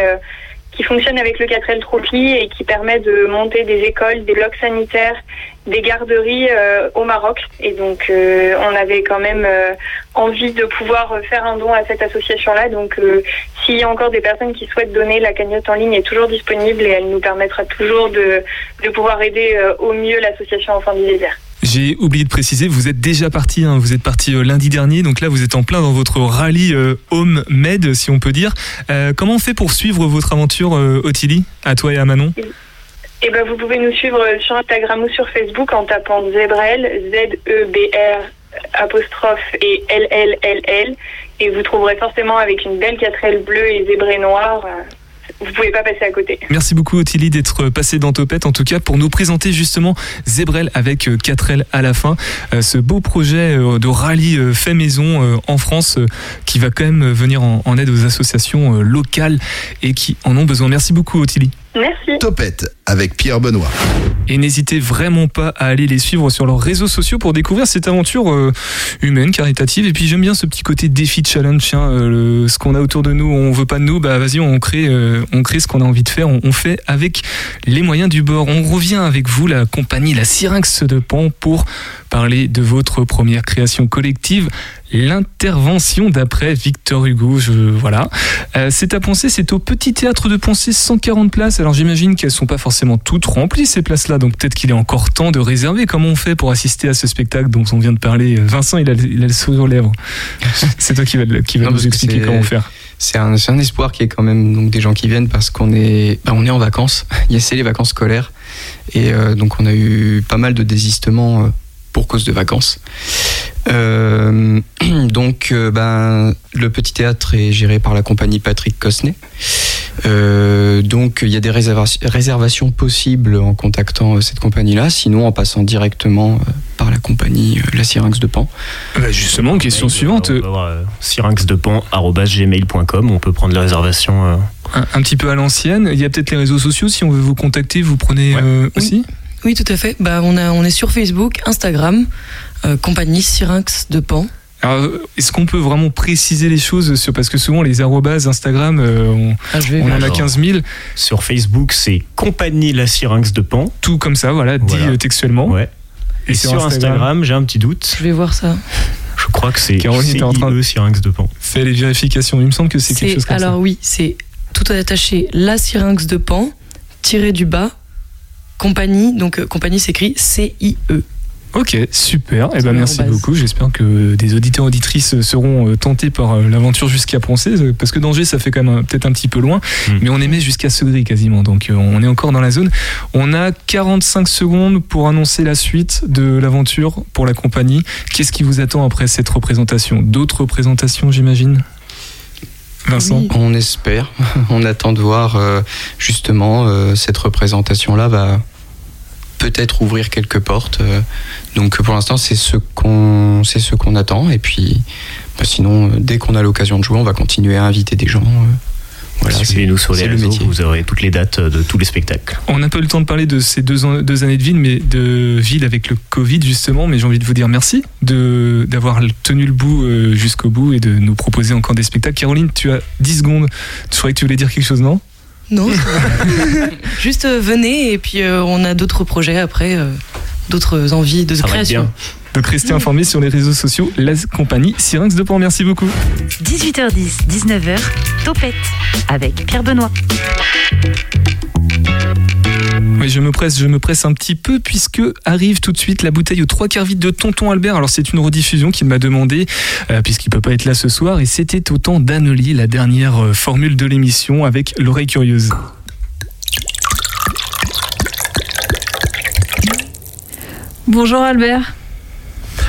qui fonctionne avec le 4L Trophy et qui permet de monter des écoles, des blocs sanitaires, des garderies euh, au Maroc. Et donc, euh, on avait quand même euh, envie de pouvoir faire un don à cette association-là. Donc, s'il y a encore des personnes qui souhaitent donner, la cagnotte en ligne est toujours disponible et elle nous permettra toujours de, de pouvoir aider au mieux l'association Enfants du désert. J'ai oublié de préciser, vous êtes déjà parti, hein, vous êtes parti euh, lundi dernier, donc là vous êtes en plein dans votre rallye euh, Home Med, si on peut dire. Euh, comment on fait pour suivre votre aventure, Ottilie, à toi et à Manon? Et ben, vous pouvez nous suivre sur Instagram ou sur Facebook en tapant Zebrel, Z-E-B-R apostrophe et L-L-L-L. Et vous trouverez forcément avec une belle 4L bleue et zébré noir. Euh, Vous pouvez pas passer à côté. Merci beaucoup Ottilie d'être passée dans Topette, en tout cas pour nous présenter justement Zebrel avec euh, 4L à la fin, Euh, ce beau projet euh, de rallye euh, fait maison euh, en France euh, qui va quand même euh, venir en, aide aux associations euh, locales et qui en ont besoin. Merci beaucoup Ottilie. Merci. Topette avec Pierre Benoît. Et n'hésitez vraiment pas à aller les suivre sur leurs réseaux sociaux pour découvrir cette aventure euh, humaine, caritative. Et puis j'aime bien ce petit côté défi challenge. Tiens, euh, le- ce qu'on a autour de nous, on veut pas de nous, bah vas-y, on crée, euh, on crée ce qu'on a envie de faire. On, on fait avec les moyens du bord. On revient avec vous, la compagnie La Syrinx de Pan, pour parler de votre première création collective. L'intervention d'après Victor Hugo, je, voilà. Euh, c'est à penser, c'est au Petit Théâtre de Poncé, 140 places. Alors j'imagine qu'elles sont pas forcément toutes remplies ces places-là, donc peut-être qu'il est encore temps de réserver. Comment on fait pour assister à ce spectacle dont on vient de parler Vincent, il a, il a le sourire aux lèvres. c'est toi qui va, le- qui va Non, nous expliquer comment faire. C'est un, un espoir qui est quand même donc des gens qui viennent parce qu'on est, bah, on est en vacances. Il y a c'est les vacances scolaires et euh, donc on a eu pas mal de désistements euh, pour cause de vacances. Euh, donc euh, ben, le petit théâtre est géré par la compagnie Patrick Cosnet. Euh, donc il y a des réservations, réservations possibles en contactant euh, cette compagnie-là, sinon en passant directement euh, par la compagnie euh, La Syrinx de Pan. Bah, justement, question suivante. On peut avoir euh, syrinxdepan@gmail.com, on peut prendre la réservation. euh, Un, un petit peu à l'ancienne. Il y a peut-être les réseaux sociaux. Si on veut vous contacter, vous prenez euh, aussi? Oui, tout à fait. Bah, on, a, on est sur Facebook, Instagram, euh, compagnie Syrinx de Pan. Alors, est-ce qu'on peut vraiment préciser les choses sur parce que souvent les arrobas Instagram, euh, on, on en a Alors, 15 000. Sur Facebook, c'est Compagnie La Syrinx de Pan. Tout comme ça, voilà, dit Voilà. euh, textuellement. Ouais. Et, sur, Instagram, j'ai un petit doute. Je vais voir ça. Je crois que c'est Caroline était en train de- CIE Syrinx de Pan. Fais les vérifications. Il me semble que c'est quelque chose comme alors ça. oui, c'est tout attaché la Syrinx de Pan, tiré du bas, compagnie, donc euh, compagnie s'écrit C-I-E. Ok, super. Eh ben, merci beaucoup. J'espère que des auditeurs auditrices seront euh, tentés par euh, l'aventure jusqu'à Poncé, euh, parce que Danger, ça fait quand même euh, peut-être un petit peu loin, mais on aimait jusqu'à Segré quasiment, donc euh, on est encore dans la zone. On a 45 secondes pour annoncer la suite de l'aventure pour la compagnie. Qu'est-ce qui vous attend après cette représentation? D'autres représentations, j'imagine? Vincent On espère, on attend de voir euh, justement euh, cette représentation-là va peut-être ouvrir quelques portes. euh, donc pour l'instant c'est ce qu'on c'est ce qu'on attend et puis bah, sinon euh, dès qu'on a l'occasion de jouer on va continuer à inviter des gens. Euh, voilà, Suivez-nous sur les le réseaux, vous aurez toutes les dates de tous les spectacles. On n'a pas eu le temps de parler de ces deux, an- deux années de ville, mais de ville avec le Covid justement. Mais j'ai envie de vous dire merci de d'avoir tenu le bout euh, jusqu'au bout et de nous proposer encore des spectacles. Caroline, tu as 10 secondes. Je croyais que tu voulais dire quelque chose, non? Non, juste euh, venez et puis euh, on a d'autres projets après, euh, d'autres envies de Ça création. Donc restez informés sur les réseaux sociaux, la compagnie Syrinx de Pan. Merci beaucoup. 18h10, 19h, Topette avec Pierre Benoît. Oui, je me presse, je me presse un petit peu puisque arrive tout de suite la bouteille aux trois quarts vide de Tonton Albert. Alors c'est une rediffusion qu'il m'a demandé euh, puisqu'il peut pas être là ce soir et c'était au temps d'Annelie, la dernière euh, formule de l'émission avec l'oreille curieuse. Bonjour Albert.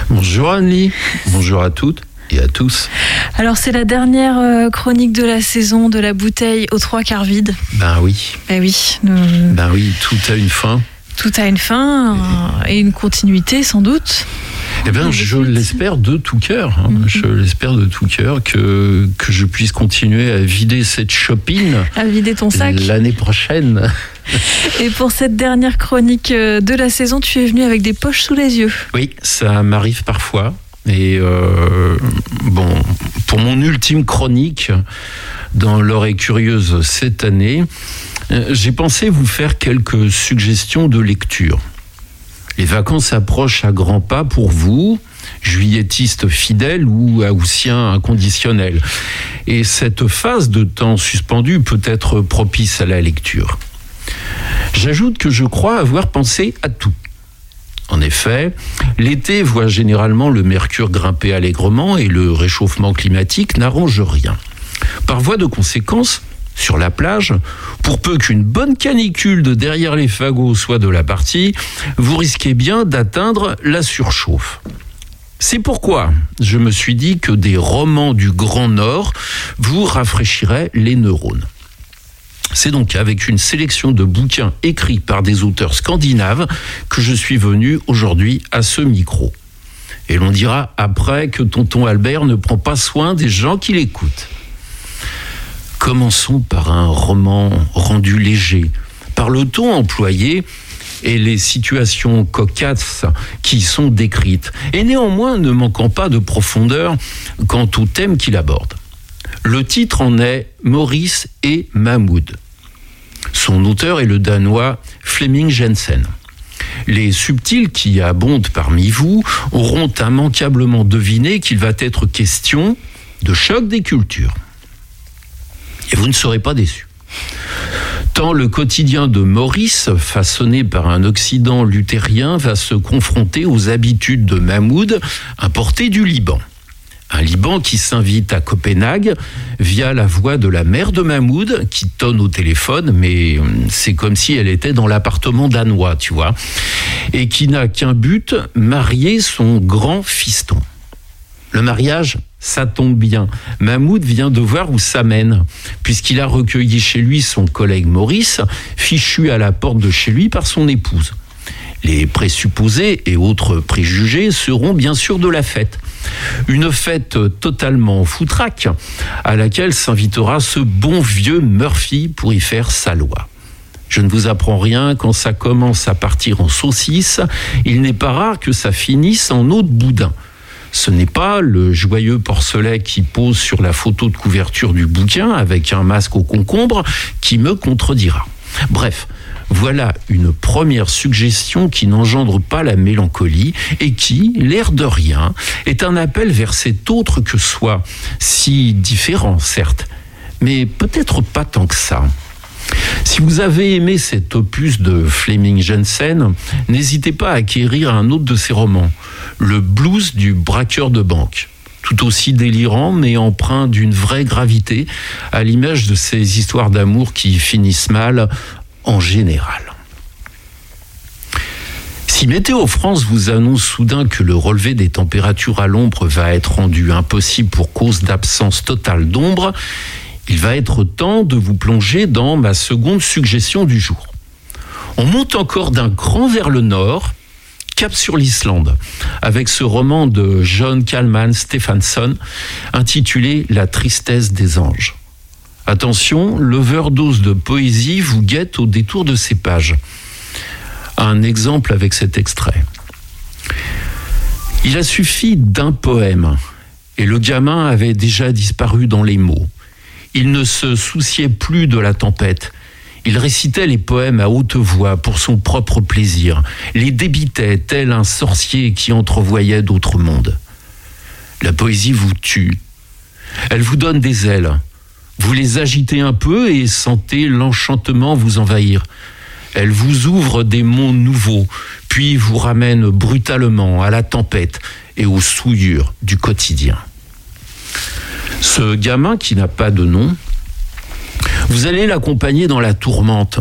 Bonjour Annelie, bonjour à toutes et à tous. Alors c'est la dernière euh, chronique de la saison de la bouteille aux trois quarts vide. Ben oui, Ben oui, ben oui, tout a une fin. Tout a une fin euh, et une continuité sans doute. Eh bien, je l'espère de tout cœur. hein. Je l'espère de tout cœur que, que je puisse continuer à vider cette shopping À vider ton sac. l'année prochaine. Et pour cette dernière chronique euh, de la saison, tu es venu avec des poches sous les yeux. Oui, ça m'arrive parfois. Et euh, bon, pour mon ultime chronique dans l'oreille curieuse cette année, j'ai pensé vous faire quelques suggestions de lecture. Les vacances approchent à grands pas pour vous, juilletistes fidèles ou haussiens inconditionnels. Et cette phase de temps suspendu peut être propice à la lecture. J'ajoute que je crois avoir pensé à tout. En effet, l'été voit généralement le mercure grimper allègrement et le réchauffement climatique n'arrange rien. Par voie de conséquence, sur la plage, pour peu qu'une bonne canicule de derrière les fagots soit de la partie, vous risquez bien d'atteindre la surchauffe. C'est pourquoi je me suis dit que des romans du Grand Nord vous rafraîchiraient les neurones. C'est donc avec une sélection de bouquins écrits par des auteurs scandinaves que je suis venu aujourd'hui à ce micro. Et l'on dira après que tonton Albert ne prend pas soin des gens qui l'écoutent. Commençons par un roman rendu léger, par le ton employé et les situations cocasses qui sont décrites, et néanmoins ne manquant pas de profondeur quant au thème qu'il aborde. Le titre en est Maurice et Mahmoud. Son auteur est le Danois Fleming Jensen. Les subtils qui abondent parmi vous auront immanquablement deviné qu'il va être question de choc des cultures. Et vous ne serez pas déçus. Tant le quotidien de Maurice, façonné par un Occident luthérien, va se confronter aux habitudes de Mahmoud, importé du Liban. Un Liban qui s'invite à Copenhague via la voix de la mère de Mahmoud, qui tonne au téléphone, mais hum, c'est comme si elle était dans l'appartement danois, tu vois, et qui n'a qu'un but, marier son grand fiston. Le mariage, ça tombe bien. Mahmoud vient de voir où ça mène, puisqu'il a recueilli chez lui son collègue Maurice, fichu à la porte de chez lui par son épouse. Les présupposés et autres préjugés seront bien sûr de la fête. Une fête totalement foutraque à laquelle s'invitera ce bon vieux Murphy pour y faire sa loi. Je ne vous apprends rien, quand ça commence à partir en saucisse, il n'est pas rare que ça finisse en eau de boudin. Ce n'est pas le joyeux porcelet qui pose sur la photo de couverture du bouquin avec un masque au concombre qui me contredira. Bref, voilà une première suggestion qui n'engendre pas la mélancolie et qui, l'air de rien, est un appel vers cet autre que soi, si différent certes, mais peut-être pas tant que ça. Si vous avez aimé cet opus de Fleming Jensen, n'hésitez pas à acquérir un autre de ses romans, Le blues du braqueur de banque. Tout aussi délirant, mais empreint d'une vraie gravité, à l'image de ces histoires d'amour qui finissent mal en général. Si Météo France vous annonce soudain que le relevé des températures à l'ombre va être rendu impossible pour cause d'absence totale d'ombre, il va être temps de vous plonger dans ma seconde suggestion du jour. On monte encore d'un cran vers le nord, cap sur l'Islande, avec ce roman de John Kalman Stephenson intitulé La tristesse des anges. Attention, l'overdose de poésie vous guette au détour de ces pages. Un exemple avec cet extrait. Il a suffi d'un poème et le gamin avait déjà disparu dans les mots. Il ne se souciait plus de la tempête. Il récitait les poèmes à haute voix pour son propre plaisir, les débitait tel un sorcier qui entrevoyait d'autres mondes. La poésie vous tue. Elle vous donne des ailes. Vous les agitez un peu et sentez l'enchantement vous envahir. Elle vous ouvre des mondes nouveaux, puis vous ramène brutalement à la tempête et aux souillures du quotidien. Ce gamin qui n'a pas de nom, vous allez l'accompagner dans la tourmente,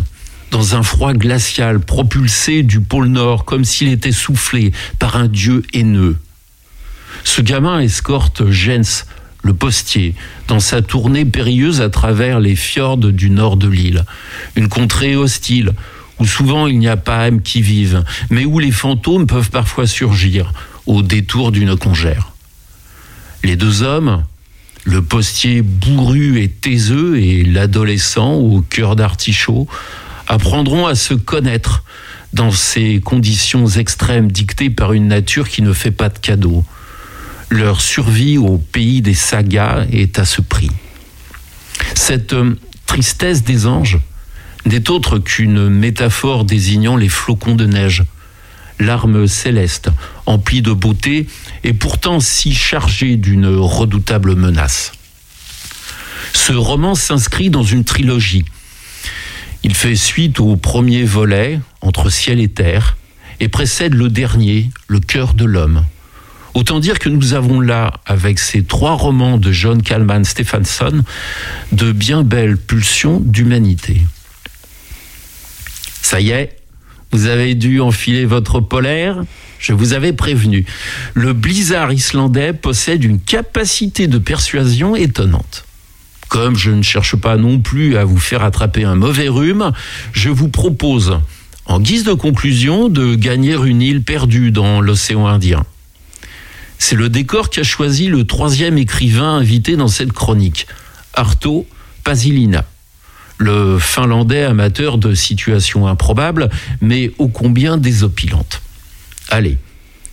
dans un froid glacial propulsé du pôle Nord comme s'il était soufflé par un dieu haineux. Ce gamin escorte Jens, le postier, dans sa tournée périlleuse à travers les fjords du nord de l'île. Une contrée hostile, où souvent il n'y a pas âme qui vive, mais où les fantômes peuvent parfois surgir au détour d'une congère. Les deux hommes, le postier bourru et taiseux et l'adolescent au cœur d'artichaut, apprendront à se connaître dans ces conditions extrêmes dictées par une nature qui ne fait pas de cadeaux. Leur survie au pays des sagas est à ce prix. Cette euh, tristesse des anges n'est autre qu'une métaphore désignant les flocons de neige, l'arme céleste, emplie de beauté et pourtant si chargée d'une redoutable menace. Ce roman s'inscrit dans une trilogie. Il fait suite au premier volet, Entre ciel et terre, et précède le dernier, Le cœur de l'homme. Autant dire que nous avons là, avec ces trois romans de John Kalman Stephenson, de bien belles pulsions d'humanité. Ça y est, vous avez dû enfiler votre polaire je vous avais prévenu. Le blizzard islandais possède une capacité de persuasion étonnante. Comme je ne cherche pas non plus à vous faire attraper un mauvais rhume, je vous propose, en guise de conclusion, de gagner une île perdue dans l'océan Indien. C'est le décor qu'a choisi le troisième écrivain invité dans cette chronique, Arto Pasilina, le finlandais amateur de situations improbables, mais ô combien désopilantes. Allez,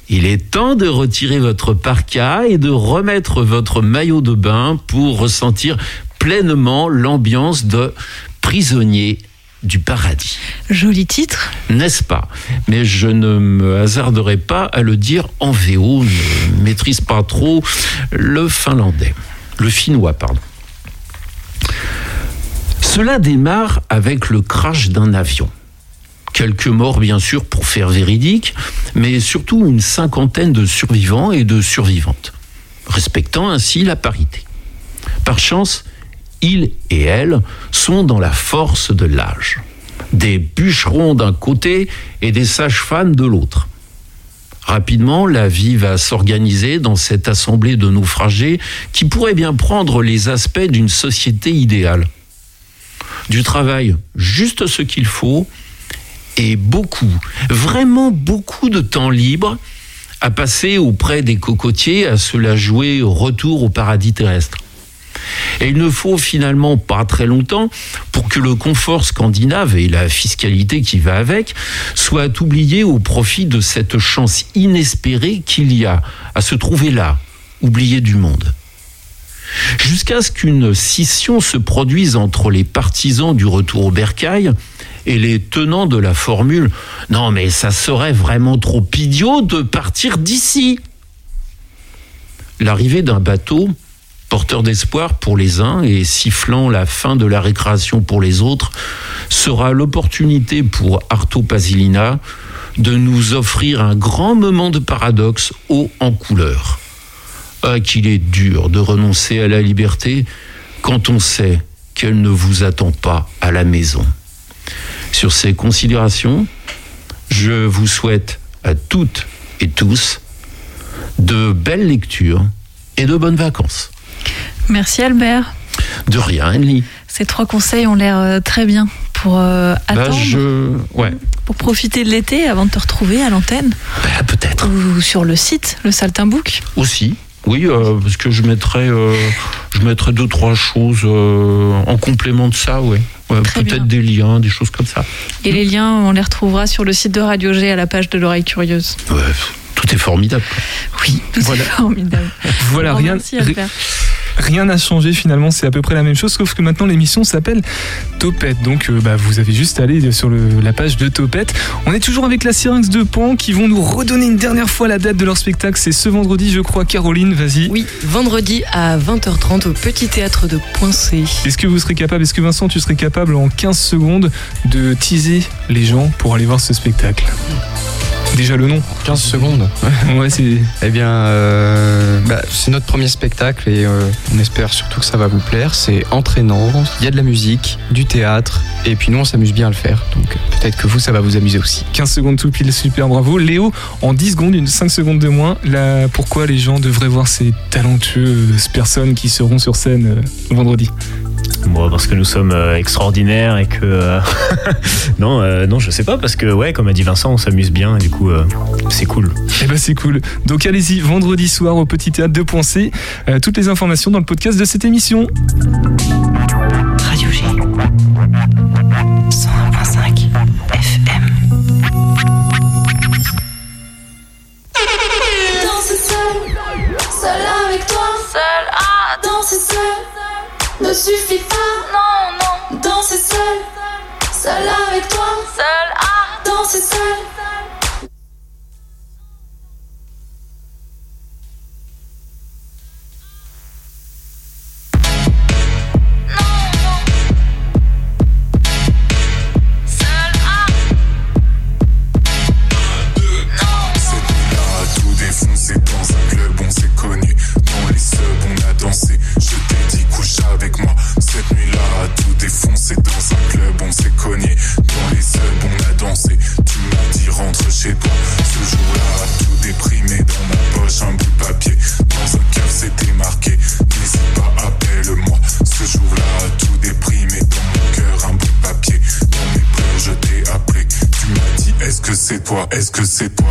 il est temps de retirer votre parka et de remettre votre maillot de bain pour ressentir pleinement l'ambiance de prisonnier du paradis. Joli titre. N'est-ce pas? Mais je ne me hasarderai pas à le dire en VO, je ne maîtrise pas trop le finlandais, le finnois, pardon. Cela démarre avec le crash d'un avion. Quelques morts, bien sûr, pour faire véridique, mais surtout une cinquantaine de survivants et de survivantes, respectant ainsi la parité. Par chance, ils et elles sont dans la force de l'âge. Des bûcherons d'un côté et des sages-femmes de l'autre. Rapidement, la vie va s'organiser dans cette assemblée de naufragés qui pourrait bien prendre les aspects d'une société idéale. Du travail, juste ce qu'il faut, et beaucoup, vraiment beaucoup de temps libre à passer auprès des cocotiers, à se la jouer au retour au paradis terrestre. Et il ne faut finalement pas très longtemps pour que le confort scandinave et la fiscalité qui va avec soient oubliés au profit de cette chance inespérée qu'il y a à se trouver là, oublié du monde. Jusqu'à ce qu'une scission se produise entre les partisans du retour au bercail et les tenants de la formule non mais ça serait vraiment trop idiot de partir d'ici. L'arrivée d'un bateau porteur d'espoir pour les uns et sifflant la fin de la récréation pour les autres sera l'opportunité pour Arto Pasilina de nous offrir un grand moment de paradoxe haut en couleur. Ah qu'il est dur de renoncer à la liberté quand on sait qu'elle ne vous attend pas à la maison. Sur ces considérations, je vous souhaite à toutes et tous de belles lectures et de bonnes vacances. Merci Albert. De rien, Henley. Ces trois conseils ont l'air euh, très bien pour euh, Bah, attendre, je... Ouais. pour profiter de l'été avant de te retrouver à l'antenne Bah, peut-être. ou sur le site, le Saltimbook. Aussi. Oui, euh, parce que je mettrais, euh, je mettrais deux, trois choses euh, en complément de ça. Ouais, bien. Peut-être des liens, des choses comme ça. Et les liens, on les retrouvera sur le site de Radio G à la page de l'oreille curieuse. Ouais, tout est formidable. Oui, tout Voilà. est formidable. Voilà, rien, Merci Albert. Rien n'a changé finalement, c'est à peu près la même chose, sauf que maintenant l'émission s'appelle Topette. Donc euh, bah, vous avez juste à aller sur le- la page de Topette. On est toujours avec la Syrinx de Pan qui vont nous redonner une dernière fois la date de leur spectacle. C'est ce vendredi, je crois. Caroline, vas-y. Oui, vendredi à 20h30 au Petit Théâtre de Poincé. Est-ce que vous serez capable, est-ce que Vincent, tu serais capable en 15 secondes de teaser les gens pour aller voir ce spectacle? Déjà le nom 15 secondes. Ouais, c'est. Eh bien, euh, bah, c'est notre premier spectacle et euh, on espère surtout que ça va vous plaire. C'est entraînant, il y a de la musique, du théâtre et puis nous on s'amuse bien à le faire. Donc euh, peut-être que vous ça va vous amuser aussi. 15 secondes tout pile, super bravo. Léo, en 10 secondes, une 5 secondes de moins, là, pourquoi les gens devraient voir ces talentueuses personnes qui seront sur scène euh, vendredi? Bon, parce que nous sommes euh, extraordinaires et que. euh, non, euh, non, je sais pas, parce que, ouais, comme a dit Vincent, on s'amuse bien et du coup, euh, c'est cool. Eh ben c'est cool. Donc allez-y, vendredi soir au Petit Théâtre de Poincé. Euh, toutes les informations dans le podcast de cette émission. Radio G. 101.5 FM. Danser seul, seul avec toi. Seul à danser seul ne suffit pas. Non, non. Danser seul, seul avec toi. Seul à danser seul. Toi? Est-ce que